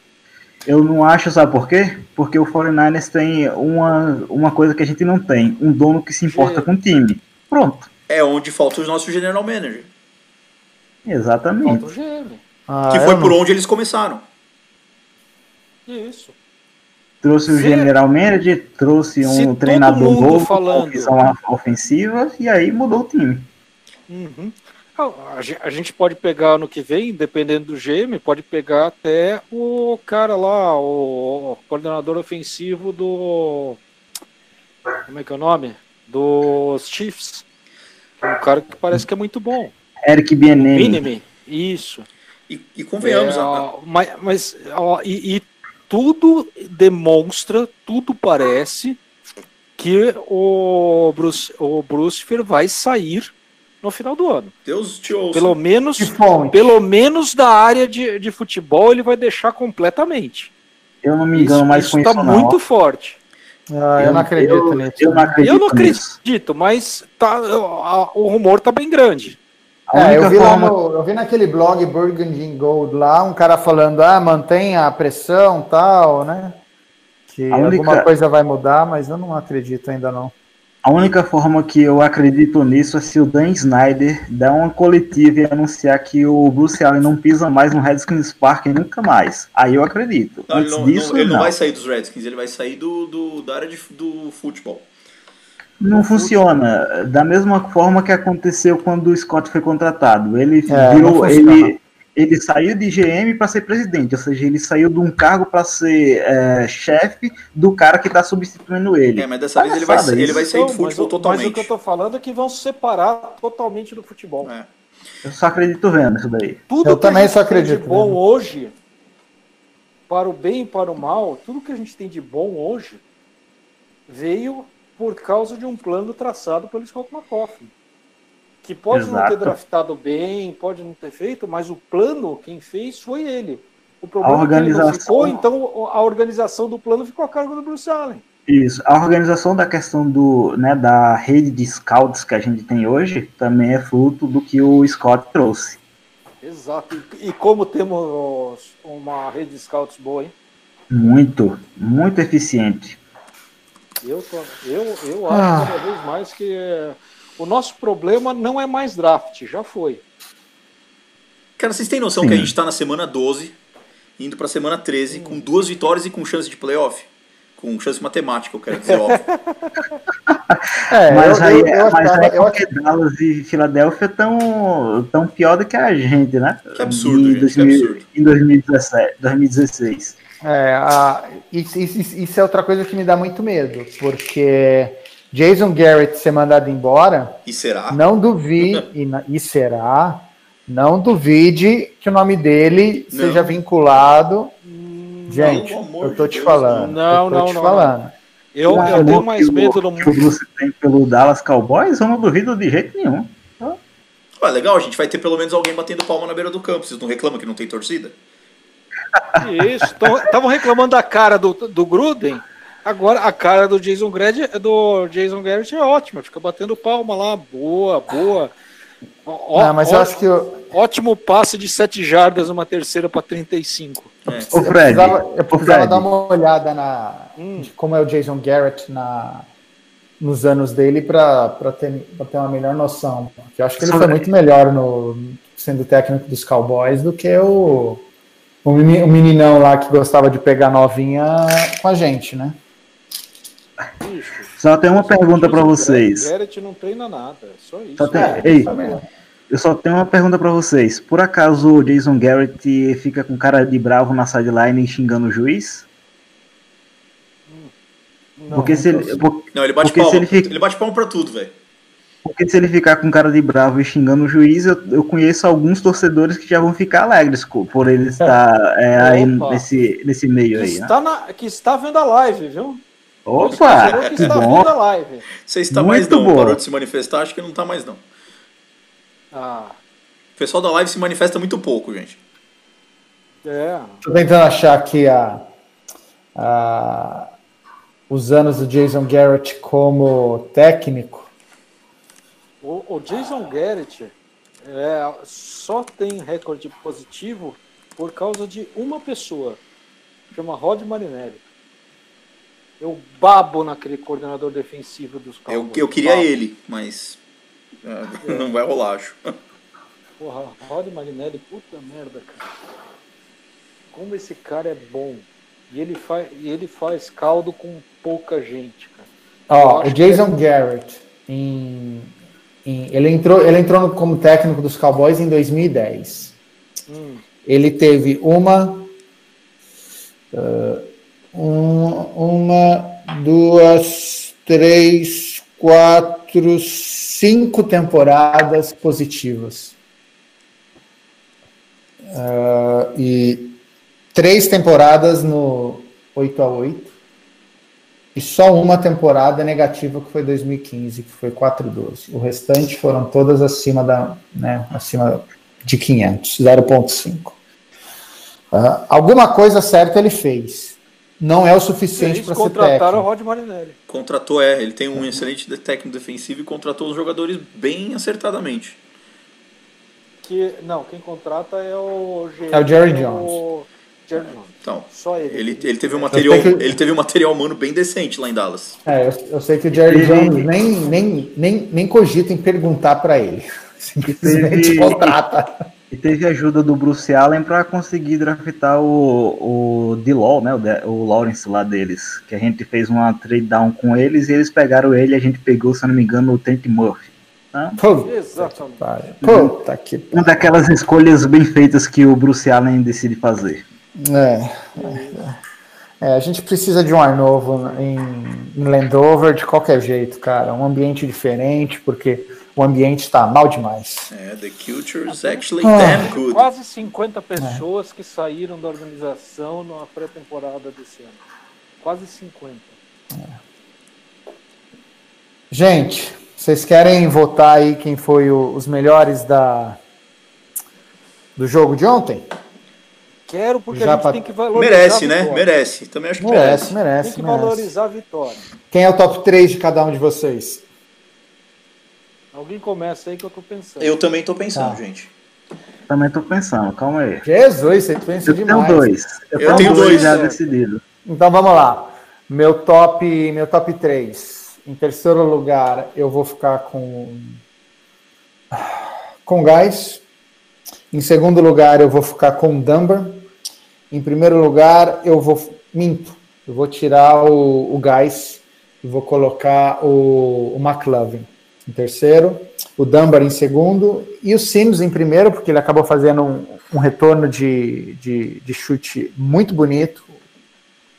Eu não acho, sabe por quê? Porque o 49ers tem uma, uma coisa que a gente não tem: um dono que se importa Sim. com o time. Pronto. É onde falta o nosso general manager, Exatamente. Falta o GM. ah, que foi não- por onde eles começaram. Isso. Trouxe o Se- general manager, trouxe se um todo treinador novo, falando- com visão ofensiva, e aí mudou o time. Uhum. A ge- a gente pode pegar no que vem, dependendo do GM, pode pegar até o cara lá, o coordenador ofensivo do. Como é que é o nome? Dos Chiefs. Um cara que parece que é muito bom. Eric Bieniemy. Minimi. Isso. E, e convenhamos, É, ó, mas mas, ó, e, e tudo demonstra, tudo parece que o Bruce, o Brucifer vai sair no final do ano. Deus te ouça. Pelo menos, pelo menos da área de, de futebol ele vai deixar completamente. Eu não me engano mais isso com tá isso, não. muito forte. Ah, eu não acredito eu, nisso. Eu não acredito Eu não acredito, mas tá, a- o rumor tá bem grande. É, eu vi, lá forma- no- eu vi naquele blog Burgundy Gold lá, um cara falando, ah, mantenha a pressão tal, né? Que única- alguma coisa vai mudar, mas eu não acredito ainda não. A única forma que eu acredito nisso é se o Dan Snyder der uma coletiva e anunciar que o Bruce Allen não pisa mais no Redskins Park nunca mais. Aí eu acredito. Não, ele Antes não, disso, não- ele não não. vai sair dos Redskins, ele vai sair do, do- da área de, do futebol. Não funciona. Da mesma forma que aconteceu quando o Scott foi contratado. Ele É, virou, não funciona. ele, ele saiu de GM para ser presidente, ou seja, ele saiu de um cargo para ser é, chefe do cara que está substituindo ele. É, mas dessa vez ele vai, ele vai sair do Então, mas, futebol o- mas totalmente. o que eu tô falando é que vão se separar totalmente do futebol. É. Eu só acredito vendo isso daí. Tudo Eu que a também gente só tem acredito, de bom hoje, para o bem e para o mal, tudo que a gente tem de bom hoje veio por causa de um plano traçado pelo Scott McCoffin. Que pode não ter Exato. draftado bem, pode não ter feito, mas o plano, quem fez foi ele. O A problema é ele não organização- ficou, então a organização do plano ficou a cargo do Bruce Allen. Isso. A organização da questão do, né, da rede de scouts que a gente tem hoje também é fruto do que o Scott trouxe. Exato. E, e como temos uma rede de scouts boa, hein? Muito, muito eficiente. Eu, tô, eu, eu acho Ah. cada vez mais que é, o nosso problema não é mais draft, já foi. Cara, vocês têm noção Sim. que a gente tá na semana 12, indo pra semana 13, com duas vitórias e com chance de playoff? Com chance matemática, eu quero dizer, óbvio. É, mas eu, aí, eu, eu mas achava- aí é eu porque Dallas e Filadélfia estão tão pior do que a gente, né? Que absurdo, Em gente, que 2000 absurdo. Em 2017, 2016. É, a- isso, isso- isso é outra coisa que me dá muito medo, porque Jason Garrett ser mandado embora, E será? não duvide, e, e será, não duvide que o nome dele Não. seja vinculado. Gente, eu tô te Deus, falando. não. eu tô Não, te não, falando. Eu, eu amor tenho mais que o- medo do que o mundo. Bruce tem pelo Dallas Cowboys, eu não duvido de jeito nenhum. Ué, legal, a gente vai ter pelo menos alguém batendo palma na beira do campo. Vocês não reclamam que não tem torcida? Isso. Estavam reclamando da cara do, do Gruden. Agora a cara do Jason Garrett, do Jason Garrett é ótima. Fica batendo palma lá. Boa, boa. Ó, Ah, mas eu ó- acho que eu, Ótimo passe de 7 jardas, uma terceira para 35. Ô eu Fred, precisava, eu precisava Fred, dar uma olhada na, Hum. de como é o Jason Garrett na, nos anos dele para ter, pra ter uma melhor noção. Eu acho que ele Sobre- foi muito melhor no, sendo técnico dos Cowboys do que o, o, o meninão lá que gostava de pegar novinha com a gente, né? Bicho, só tem uma pergunta para Jason vocês. Garrett não treina nada. é Só isso. Só tem- É, Ei, eu só tenho uma pergunta para vocês. Por acaso o Jason Garrett fica com cara de bravo na sideline xingando o juiz? Não, Porque se ele, torço. por- Não, ele bate Porque se palma. ele fica- Ele bate palma pra tudo, velho. porque se ele ficar com cara de bravo e xingando o juiz, eu, eu conheço alguns torcedores que já vão ficar alegres por ele estar é, aí nesse, nesse meio Que aí, né? está, na, que está vendo a live, viu? Opa, que que está bom. vendo a live. Você está mais Muito não. boa. Parou de se manifestar, acho que não tá mais não. Ah, O pessoal da live se manifesta muito pouco, gente. é. Tô tentando achar aqui a, a- os anos do Jason Garrett como técnico. O, o Jason Garrett é, só tem recorde positivo por causa de uma pessoa, chama Rod Marinelli. Eu babo naquele coordenador defensivo dos Eu, Cowboys. eu queria Babo. ele, mas é, não vai rolar, acho. Porra, Rod Marinelli, puta merda, cara. Como esse cara é bom. E ele faz, e ele faz caldo com pouca gente, cara. Eu Ó, acho o que Jason Garrett, em, em- ele, entrou, ele entrou no- como técnico dos Cowboys em 2010. Hum, Ele teve uma, ah, um- uma, duas, três, quatro, cinco temporadas positivas. Ah, e três temporadas no 8 a 8 e só uma temporada negativa que foi 2015, que foi 4-12. O restante foram todas acima da, né, acima de 500, 0.5. Ah, alguma coisa certa ele fez. Não é o suficiente para ser contrataram o técnico. Rod Marinelli. Contratou, é. Ele tem um excelente técnico defensivo e contratou os jogadores bem acertadamente. Que, não, quem contrata é o É o Jerry o Jones. Jerry Jones. Então, Só ele. ele, ele teve um material, que- ele teve um material humano bem decente lá em Dallas. É, eu, eu sei que o Jerry Ele- Jones nem, nem, nem, nem cogita em perguntar para ele. Simplesmente Ele- contrata. E teve ajuda do Bruce Allen para conseguir draftar o, o D-Law, né? O, De- o Lawrence lá deles. Que a gente fez uma trade down com eles e eles pegaram ele e a gente pegou, se não me engano, o Trent Murphy. Puta Exatamente. que. Puta que pariu. Uma daquelas escolhas bem feitas que o Bruce Allen decide fazer. É, é, é, a gente precisa de um ar novo em, em Landover de qualquer jeito, cara. Um ambiente diferente, porque o ambiente tá mal demais. É, the culture is actually Ah. damn good. Quase 50 pessoas que saíram da organização na pré-temporada desse ano. Quase 50. Gente, vocês querem votar aí quem foi o- os melhores da do jogo de ontem? Quero porque Já a gente pra- tem que valorizar Merece, a né? Merece. Também acho que Merece, merece. Tem merece, que merece. valorizar a vitória. Quem é o top 3 de cada um de vocês? Alguém começa aí que eu tô pensando. Eu também tô pensando, Tá. gente. Também tô pensando, calma aí. Jesus, você pensa Eu tenho demais. dois. Eu, Eu tenho tenho dois, dois, já decidido. Então vamos lá. Meu top, meu top 3. Em terceiro lugar, eu vou ficar com com Gás. Em segundo lugar, eu vou ficar com Dunbar. Em primeiro lugar, eu vou minto. Eu vou tirar o, o Gás e vou colocar o, o McLovin em terceiro, o Dunbar em segundo e o Sims em primeiro, porque ele acabou fazendo um, um retorno de, de, de chute muito bonito,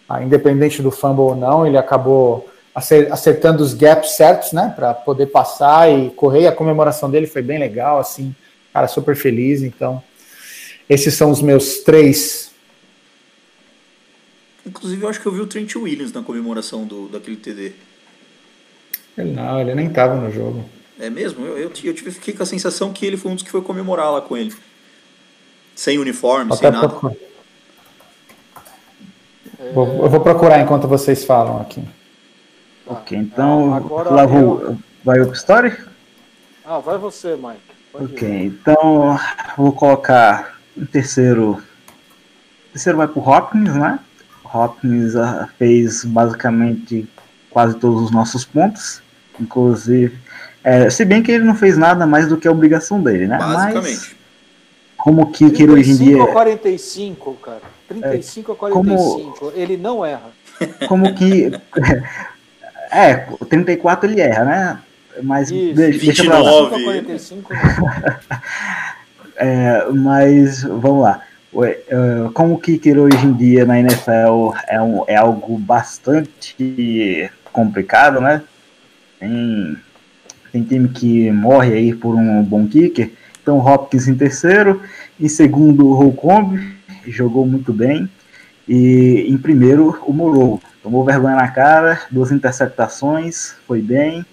ah, independente do fumble ou não, ele acabou acer- acertando os gaps certos, né, para poder passar e correr. A comemoração dele foi bem legal, assim, cara, super feliz. Então, esses são os meus três. Inclusive, eu acho que eu vi o Trent Williams na comemoração do, daquele TD. Ele não, ele nem estava no jogo. É mesmo? Eu, eu, eu tive, fiquei com a sensação que ele foi um dos que foi comemorar lá com ele. Sem uniforme, Vou sem até nada. Vou- eu vou procurar enquanto vocês falam aqui. Ok, então, Ah, agora lá eu- vou, vai o Story? Ah, vai você, Mike. Pode Ok, ir. então vou colocar em terceiro. Terceiro vai pro Hopkins, né? Hopkins ah, fez basicamente quase todos os nossos pontos, inclusive. é, se bem que ele não fez nada mais do que a obrigação dele, né? Mas Basicamente. como que Kicker hoje em 35 dia. a 45, cara. 35 a 45. Ele não erra. Como que. É, 34 ele erra, né? Mas Isso. deixa, deixa pra lá. 29. 35 a 45 não. É, mas vamos lá. Uh, como o kicker hoje em dia na NFL é, um, é algo bastante complicado, né? Tem, tem time que morre aí por um bom kicker. Então Hopkins em terceiro, em segundo o Holcomb, jogou muito bem. E em primeiro o Morou. Tomou vergonha na cara, duas interceptações, foi bem.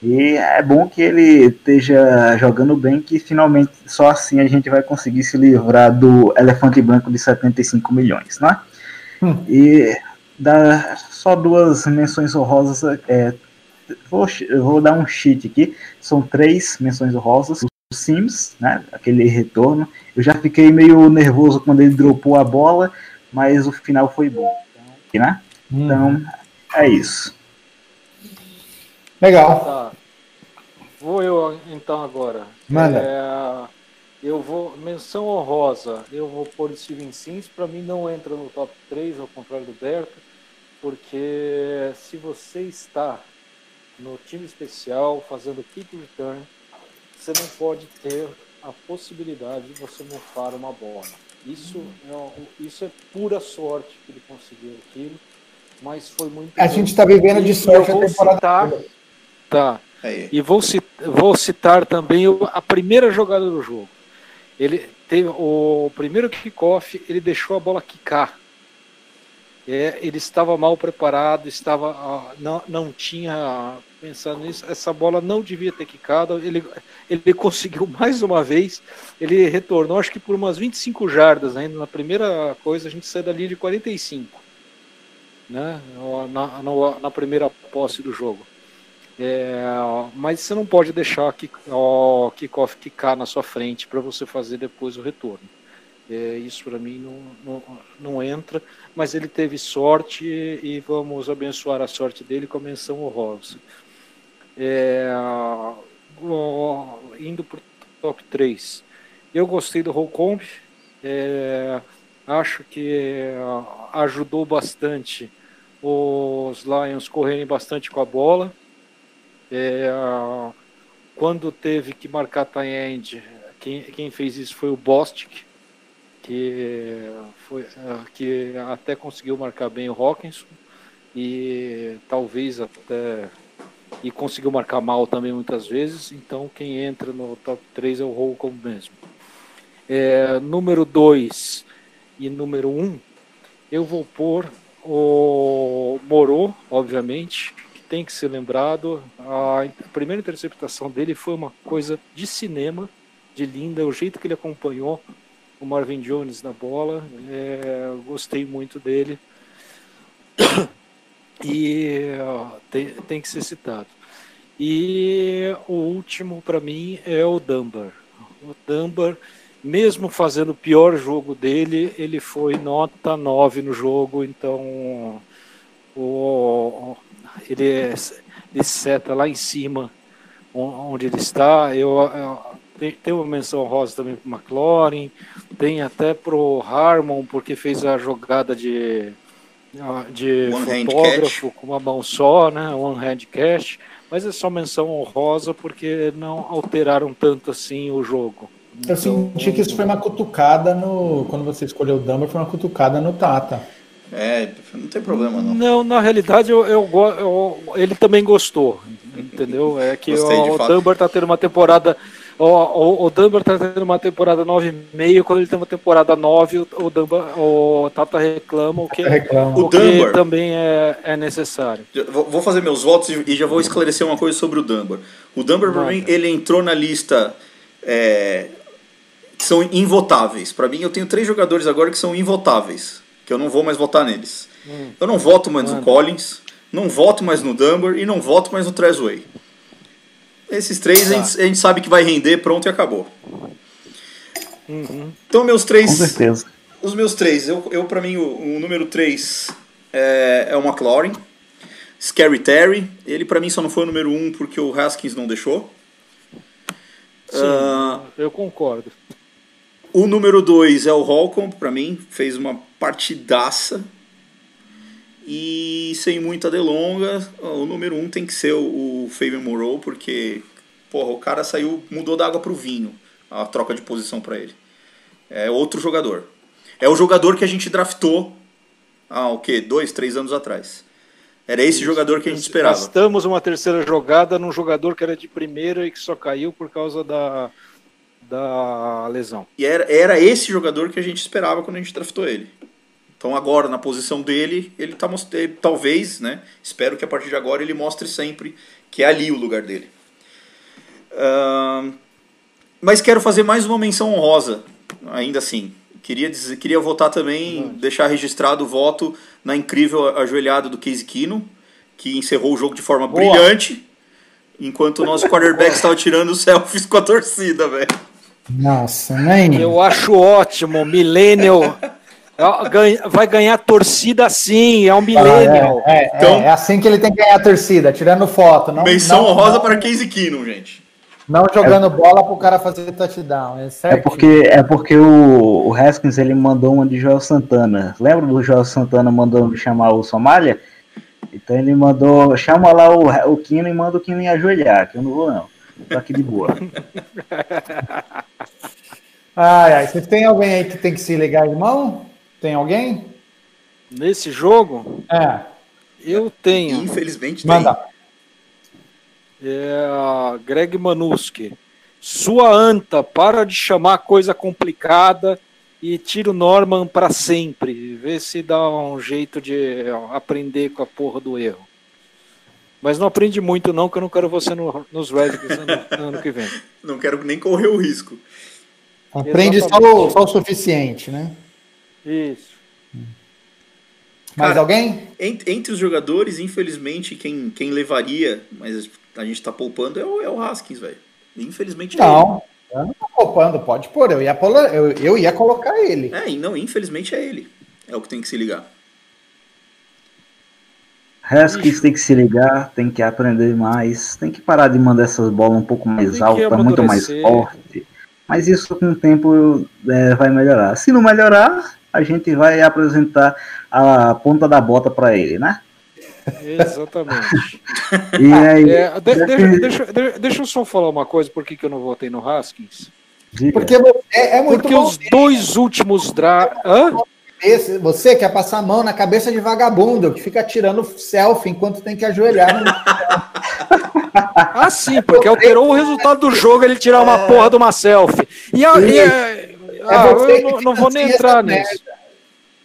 E é bom que ele esteja jogando bem, que finalmente só assim a gente vai conseguir se livrar do elefante branco de 75 milhões, né? Hum. E dá só duas menções honrosas. É, vou, vou dar um cheat aqui. São três menções honrosas. O Sims, né? Aquele retorno. Eu já fiquei meio nervoso quando ele dropou a bola, mas o final foi bom. Né? Hum. Então, é isso. Legal. Tá. Vou eu então agora. Manda. É, eu vou. Menção honrosa. Eu vou pôr o Steven Sims. Para mim não entra no top 3, ao contrário do Berto. Porque se você está no time especial fazendo kick return, você não pode ter a possibilidade de você mofar uma bola. Isso é, isso é pura sorte que ele conseguiu aquilo, mas foi muito. A gente está vivendo de sorte a temporada. Citar, Tá. Aí. E vou, citar, vou citar também a primeira jogada do jogo. Ele teve o primeiro kickoff, ele deixou a bola quicar. É, ele estava mal preparado, estava não, não tinha pensando nisso. Essa bola não devia ter quicado. Ele, ele conseguiu mais uma vez. Ele retornou, acho que por umas 25 jardas ainda. Na primeira coisa, a gente saiu da linha de 45, né? Na, na, na primeira posse do jogo. É, mas você não pode deixar o kickoff quicar na sua frente para você fazer depois o retorno. É, isso para mim não, não, não, entra, mas ele teve sorte e vamos abençoar a sorte dele com a menção honrosa. É, indo para o top 3, eu gostei do Holcomb, é, acho que ajudou bastante os Lions correrem bastante com a bola. É, quando teve que marcar tie end, quem, quem fez isso foi o Bostic, que, foi, que até conseguiu marcar bem o Hawkinson e talvez até e conseguiu marcar mal também muitas vezes. Então quem entra no top 3 é o Holcomb mesmo. É, número 2 e número 1, um, eu vou pôr o Moro, obviamente, tem que ser lembrado. A primeira interceptação dele foi uma coisa de cinema, de linda, o jeito que ele acompanhou o Marvin Jones na bola, é, gostei muito dele. E tem, tem que ser citado. E o último para mim é o Dunbar. O Dunbar, mesmo fazendo o pior jogo dele, ele foi nota 9 no jogo, então o, ele, ele seta lá em cima onde ele está. Eu, eu tem, tem uma menção rosa também para o McLaurin, tem até para o Harmon, porque fez a jogada de, de fotógrafo com uma mão só, né? One hand catch. Mas é só menção honrosa porque não alteraram tanto assim o jogo. Eu então, senti que isso foi uma cutucada no. Quando você escolheu o Dumber, foi uma cutucada no Tata. É, não tem problema não. Não, na realidade eu, eu, eu ele também gostou, entendeu? É que o, o Dunbar tá tendo uma temporada. O, o, o Dunbar tá tendo uma temporada 9,5, quando ele tem uma temporada 9, o, o, Dunbar, o Tata reclama, o que, reclama. O, que também é, é necessário. Vou fazer meus votos e já vou esclarecer uma coisa sobre o Dunbar. O Dunbar, para mim, ele entrou na lista é, que são invotáveis. Para mim, eu tenho três jogadores agora que são invotáveis que eu não vou mais votar neles. Hum. Eu não voto mais Mano. no Collins, não voto mais no Dunbar e não voto mais no Tresway. Esses três tá. a, gente, a, gente, sabe que vai render, pronto e acabou. Uhum. Então, meus três. Com certeza. Os meus três. Eu, eu para mim, o, o, número três é, é o McLaurin. Scary Terry. Ele, para mim, só não foi o número um porque o Haskins não deixou. Sim, uh, eu concordo. O número 2 é o Holcomb, para mim, fez uma partidaça. E sem muita delonga, o número 1 um tem que ser o, Fabian Moreau, porque porra, o cara saiu, mudou da água pro vinho a troca de posição para ele. É outro jogador. É o jogador que a gente draftou há o quê? Dois, três anos atrás. Era esse jogador que a gente esperava. Gastamos uma terceira jogada num jogador que era de primeira e que só caiu por causa da, da lesão. E era, era esse jogador que a gente esperava quando a gente draftou ele. Então agora, na posição dele, ele tá mostrando, talvez, né? Espero que a partir de agora ele mostre sempre que é ali o lugar dele. Ahn, mas quero fazer mais uma menção honrosa, ainda assim. Queria, dizer, queria votar também, deixar registrado o voto na incrível ajoelhada do Case Keenum, que encerrou o jogo de forma brilhante, enquanto o nosso quarterback estava tirando selfies com a torcida, velho. Nossa, nem. Eu acho ótimo, Millennial. Ganha- Vai ganhar torcida sim, é um Millennial. É, é, Então- é, é assim que ele tem que ganhar a torcida, tirando foto. Não, Menção não, honrosa não, para Case Keenum, gente. não jogando bola pro cara fazer touchdown. É, É porque, é porque o, o Haskins ele mandou uma de Joel Santana. Lembra do Joel Santana mandando chamar o Somália? Então ele mandou, chama lá o, o Kino e manda o Kino ajoelhar, que eu não vou não. Tô aqui de boa. Ai, ai, vocês têm alguém aí que tem que se ligar, irmão? Tem alguém? Nesse jogo, É, eu tenho Infelizmente tem. manda. é, Greg Manuski. Sua anta, para de chamar coisa complicada e tira o Norman para sempre. Vê se dá um jeito de aprender com a porra do erro. Mas não aprende muito não, que eu não quero você no- nos Redskins ano, ano que vem. Não quero nem correr o risco. Aprende só o, só o suficiente, né? Isso. Mais Cara, alguém? Entre, entre os jogadores, infelizmente, quem, quem levaria, mas a gente tá poupando, é o, é o Haskins, velho. Infelizmente é Não, eu não tô poupando, pode pôr. Eu ia, polo- eu, eu ia colocar ele. É, não, infelizmente é ele. É o que tem que se ligar. Haskins tem que se ligar, tem que aprender mais, tem que parar de mandar essas bolas um pouco mais que altas, muito mais forte. Mas isso com o tempo é, vai melhorar. Se não melhorar, a gente vai apresentar a ponta da bota para ele, né? Exatamente. E aí, É, de- deixa, deixa- de- deixa eu só falar uma coisa, por que, que eu não votei no Haskins? diga. Porque é muito Porque bom. os dois últimos dra... Hã? Esse- você quer passar a mão na cabeça de vagabundo, que fica tirando selfie enquanto tem que ajoelhar. no- Ah, sim, porque alterou o resultado do jogo ele tirar uma porra de uma selfie. E, a, e a- ah, você eu não, não vou nem entrar nisso.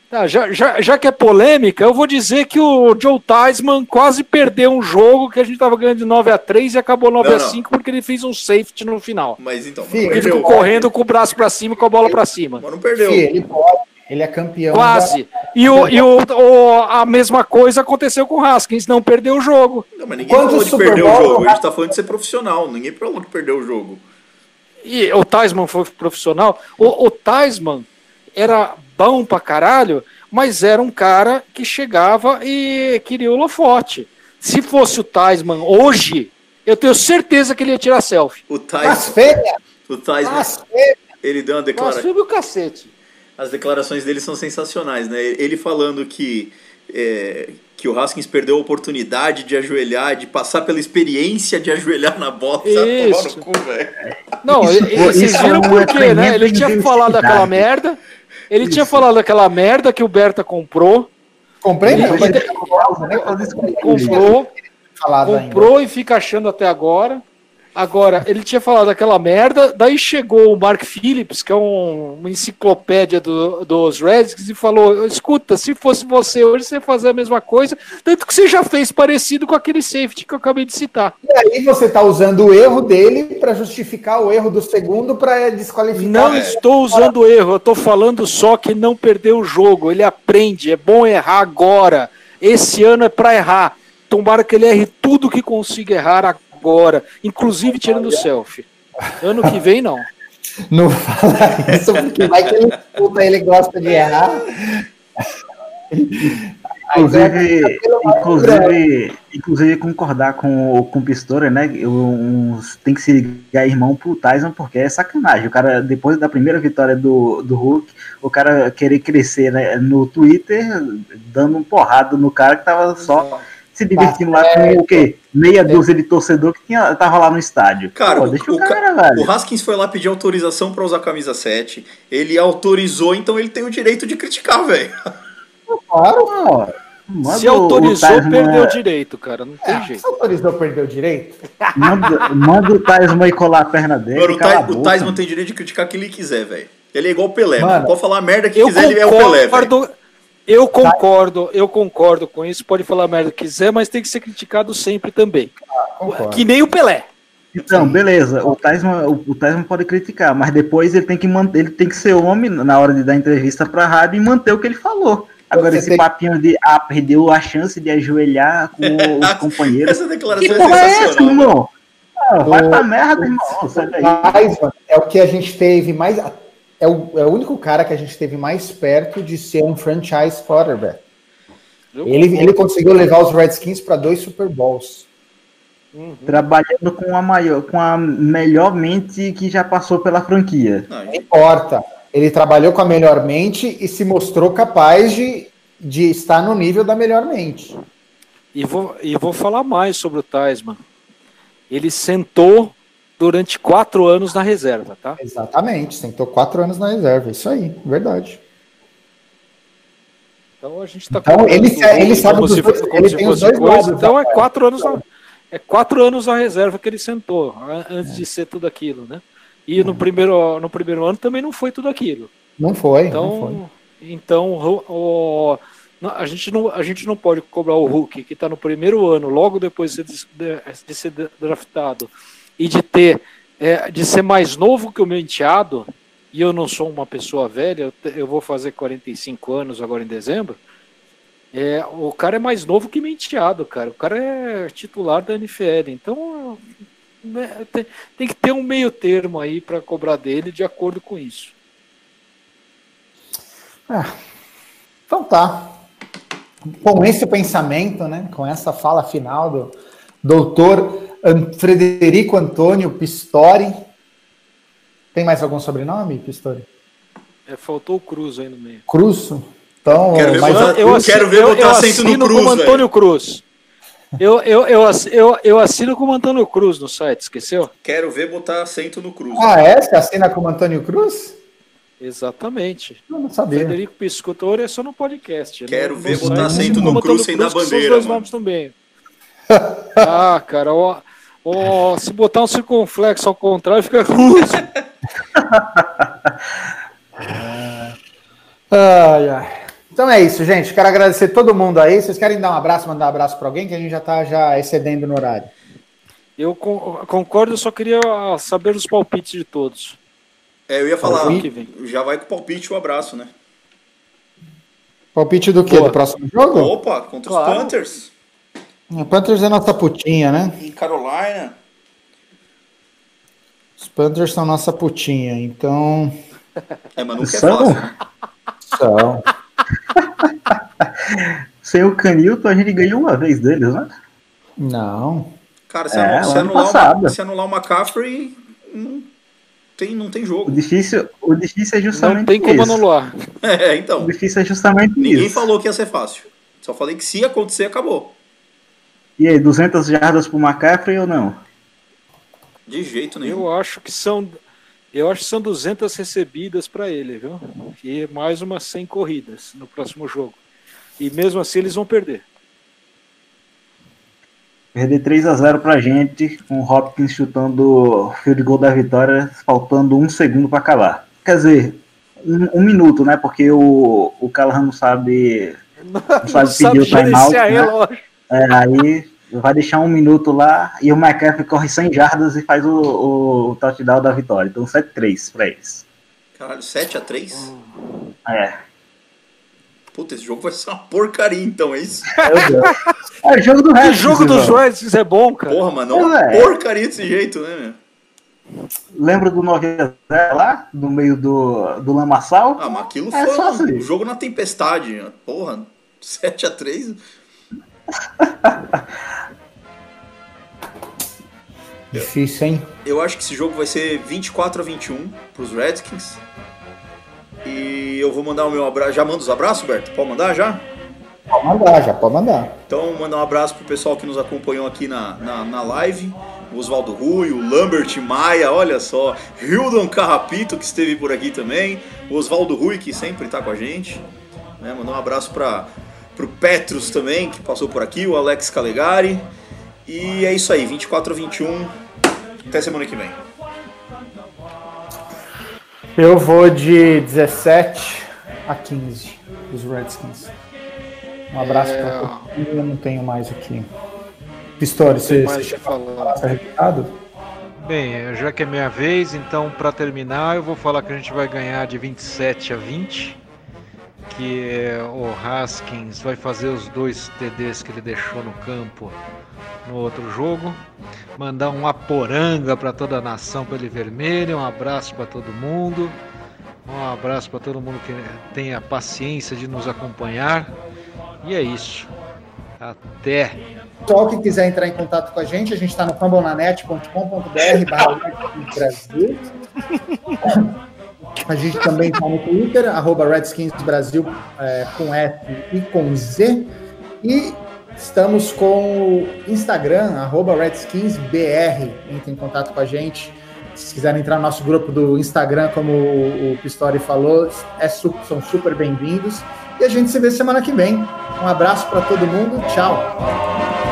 Tá, já, já, já que é polêmica, eu vou dizer que o Joe Theismann quase perdeu um jogo que a gente tava ganhando de 9 a 3 e acabou 9 Não, a não. 5 porque ele fez um safety no final. Mas então, não Ele ficou correndo com o braço pra cima e com a bola pra cima. Mas não perdeu. Fih, ele pode, ele é campeão. Quase. E, o, e o, o- a mesma coisa aconteceu com o Haskins, não perdeu o jogo. Não, mas ninguém Quantos falou de Super perder o jogo. A gente tá falando de ser profissional. Ninguém falou que perdeu o jogo. E o Taisman foi profissional. O, o Taisman era bom pra caralho, mas era um cara que chegava e queria o holofote. Se fosse o Taisman hoje, eu tenho certeza que ele ia tirar selfie. O feia, o feia. ele deu uma declaração. o cacete. As declarações dele são sensacionais, né? Ele falando que, é, que o Haskins perdeu a oportunidade de ajoelhar, de passar pela experiência de ajoelhar na bola. Isso. cu. Não, Isso- e- e vocês isso viram é por quê, né? Ele tinha falado daquela merda. Ele tinha falado daquela merda que o Berta comprou. Comprei, não, Ele- mas ele- comprou, Comprou. falado ainda. comprou e fica achando até agora. Agora, ele tinha falado aquela merda, daí chegou o Mark Phillips, que é um- uma enciclopédia do- dos Redskins, e falou: escuta, se fosse você hoje, você ia fazer a mesma coisa, tanto que você já fez parecido com aquele safety que eu acabei de citar. E aí você tá usando o erro dele para justificar o erro do segundo para desqualificar. Não estou usando erro, eu estou falando só que não perdeu o jogo. Ele aprende, é bom errar agora. Esse ano é para errar. Tomara que ele erre tudo que consiga errar agora, inclusive tirando o selfie. Ano que vem, não. Não fala isso, porque vai que ele escuta, ele gosta de errar. Inclusive, inclusive, inclusive concordar com, o- com o Pistori, né? eu- uns- tem que se ligar irmão pro Tyson, porque é sacanagem. O cara, depois da primeira vitória do, do Hulk, o cara querer crescer né, no Twitter, dando um porrada no cara que tava só se divertindo lá com o quê? Meia dúzia de torcedor que tinha, tava lá no estádio. Cara, Pô, o, deixa o, o ca- cara, velho. o Haskins foi lá pedir autorização pra usar a camisa 7. Ele autorizou, então ele tem o direito de criticar, velho. Claro. Pô, manda Se o- autorizou, o Tasman- perdeu o direito, cara. Não tem É, jeito. se autorizou perder o direito? Manda, manda o Tasman aí colar a perna dele. Mano, o, Ty, o. Tyson tem direito de criticar quem ele quiser, velho. Ele é igual o Pelé, Mano, mano. Pode falar a merda que quiser, ele é o Pelé, concordo, eu concordo, eu concordo com isso. Pode falar a merda que quiser, mas tem que ser criticado sempre também. Concordo. Que nem o Pelé. Então, beleza, o Tasman, o, o Tasman pode criticar, mas depois ele tem que manter, ele tem que ser homem na hora de dar entrevista pra rádio e manter o que ele falou. Agora, Você esse tem- papinho de ah, perdeu a chance de ajoelhar com os companheiros. Essa declaração Que é porra é essa, sensacional. irmão? Ah, vai O- pra merda, irmão. Sai daí. Heisman é o que a gente teve mais. É o, é o único cara que a gente teve mais perto de ser um franchise quarterback. Eu Ele, ele conseguiu levar os Redskins para dois Super Bowls. Trabalhando com a maior, com a melhor mente que já passou pela franquia. Não, Não importa. Ele trabalhou com a melhor mente e se mostrou capaz de, de estar no nível da melhor mente. E vou, e vou falar mais sobre o Taisman. Ele sentou durante quatro anos na reserva, tá? Exatamente. Sentou quatro anos na reserva. Isso aí, verdade. Então a gente tá Então, ele ele sabe dos dois- ele tem os dois coisa. lados Então é quatro anos na, é quatro anos na reserva que ele sentou antes de ser tudo aquilo, né? E no primeiro no primeiro ano também não foi tudo aquilo. Não foi, não foi. Então, então o, o- a, gente não, a gente não pode cobrar o Hulk, que está no primeiro ano, logo depois de ser, de ser draftado, e de ter é, de ser mais novo que o meu enteado, e eu não sou uma pessoa velha, eu, eu vou fazer 45 anos agora em dezembro. É, o cara é mais novo que meu enteado, cara. O cara é titular da NFL. Então né, tem, tem que ter um meio termo aí para cobrar dele de acordo com isso. Então tá. Com esse pensamento, né, com essa fala final do doutor Frederico Antônio Pistori. Tem mais algum sobrenome, Pistori? É, faltou o Cruz aí no meio. Cruzo? Então, Quero ver mais botar- eu, eu quero ver eu, botar eu acento no assino Cruz, como velho. Antônio Cruz. Eu, eu, eu, eu, eu assino como Antônio Cruz no site, esqueceu? Quero ver botar acento no cruz. Ah, é? Você assina como Antônio Cruz? Exatamente. Eu não sabia. Frederico Piscotori é só no podcast. Quero no, ver no botar site, acento no Cruz sem dar bandeira, Os dois mano. nomes também. Ah, cara, ó, ó, se botar um circunflexo ao contrário, fica Cruz. Ai, ai. Então é isso, gente. Quero agradecer todo mundo aí. Vocês querem dar um abraço, mandar um abraço para alguém? Que a gente já tá já excedendo no horário. Eu con- concordo, eu só queria saber os palpites de todos. É, eu ia falar, Ano que vem. já vai com o palpite o abraço, né? Palpite do quê? Boa. Do próximo jogo? Opa, contra Claro. os Panthers. O Panthers é nossa putinha, né? Em Carolina. Os Panthers são nossa putinha, então. É, mas nunca é São? fácil. né? São. Sem o Canilton, a gente ganhou uma vez deles, né? Não. Cara, se, É, se o anular, uma, se anular o McCaffrey, não tem, não tem O jogo. difícil, o difícil é justamente Não tem como isso. anular. É, O então. difícil é justamente Ninguém isso. falou que ia ser fácil. Só falei que se acontecer, acabou. E aí, 200 jardas pro McCaffrey ou não? De jeito nenhum. Eu acho que são. Eu acho que são 200 recebidas para ele, viu? E mais umas 100 corridas no próximo jogo. E mesmo assim eles vão perder. Perder 3 a 0 pra gente, com o Hopkins chutando o field goal da vitória, faltando um segundo para acabar. Quer dizer, um, um minuto, né? Porque o, o Callahan não sabe, não sabe pedir o timeout, né? relógio. É, aí vai deixar um minuto lá e o McCaffrey corre 100 jardas e faz o, o touchdown da vitória. Então 7-3 pra eles. Caralho, 7x3? É. Puta, esse jogo vai ser uma porcaria, então, é isso? É o jogo do O resto. jogo dos Redskins é bom, cara. Porra, mano, uma É. porcaria desse jeito, né, meu? Lembra do 9 lá? No meio do, do lamaçal? Ah, mas aquilo É foi um assim. jogo na tempestade. Porra, 7x3? Difícil, hein? Eu acho que esse jogo vai ser 24 a 21 pros Redskins. E eu vou mandar o meu abraço. Já manda os abraços, Berto? Pode mandar já? Pode mandar, já pode mandar. Então, mandar um abraço pro pessoal que nos acompanhou aqui na, na, na live. O Oswaldo Rui, o Lambert Maia, olha só. Hildon Carrapito, que esteve por aqui também. O Oswaldo Rui, que sempre tá com a gente. Né? Mandar um abraço para pro Petrus também, que passou por aqui. O Alex Calegari. E é isso aí, 24 a 21. Até semana que vem. Eu vou de 17 a 15 dos Redskins. Um abraço É. para todo. Eu não tenho mais aqui. Pistori, você, você o que falar. tá? Bem, já que é minha vez, então para terminar eu vou falar que a gente vai ganhar de 27 a 20, que o Haskins vai fazer os dois TDs que ele deixou no campo no outro jogo, mandar um aporanga para toda a nação pele vermelha, um abraço para todo mundo, um abraço para todo mundo que tenha paciência de nos acompanhar e é isso. Até. Pessoal que quiser entrar em contato com a gente, a gente está no fambonanet.com.br barra Brasil. A gente também está no Twitter, arroba Redskins Brasil é, com F e com Z. E estamos com o Instagram, arroba RedskinsBR. Entre em contato com a gente. Se quiserem entrar no nosso grupo do Instagram, como o Pistori falou, é são super bem-vindos. E a gente se vê semana que vem. Um abraço para todo mundo. Tchau.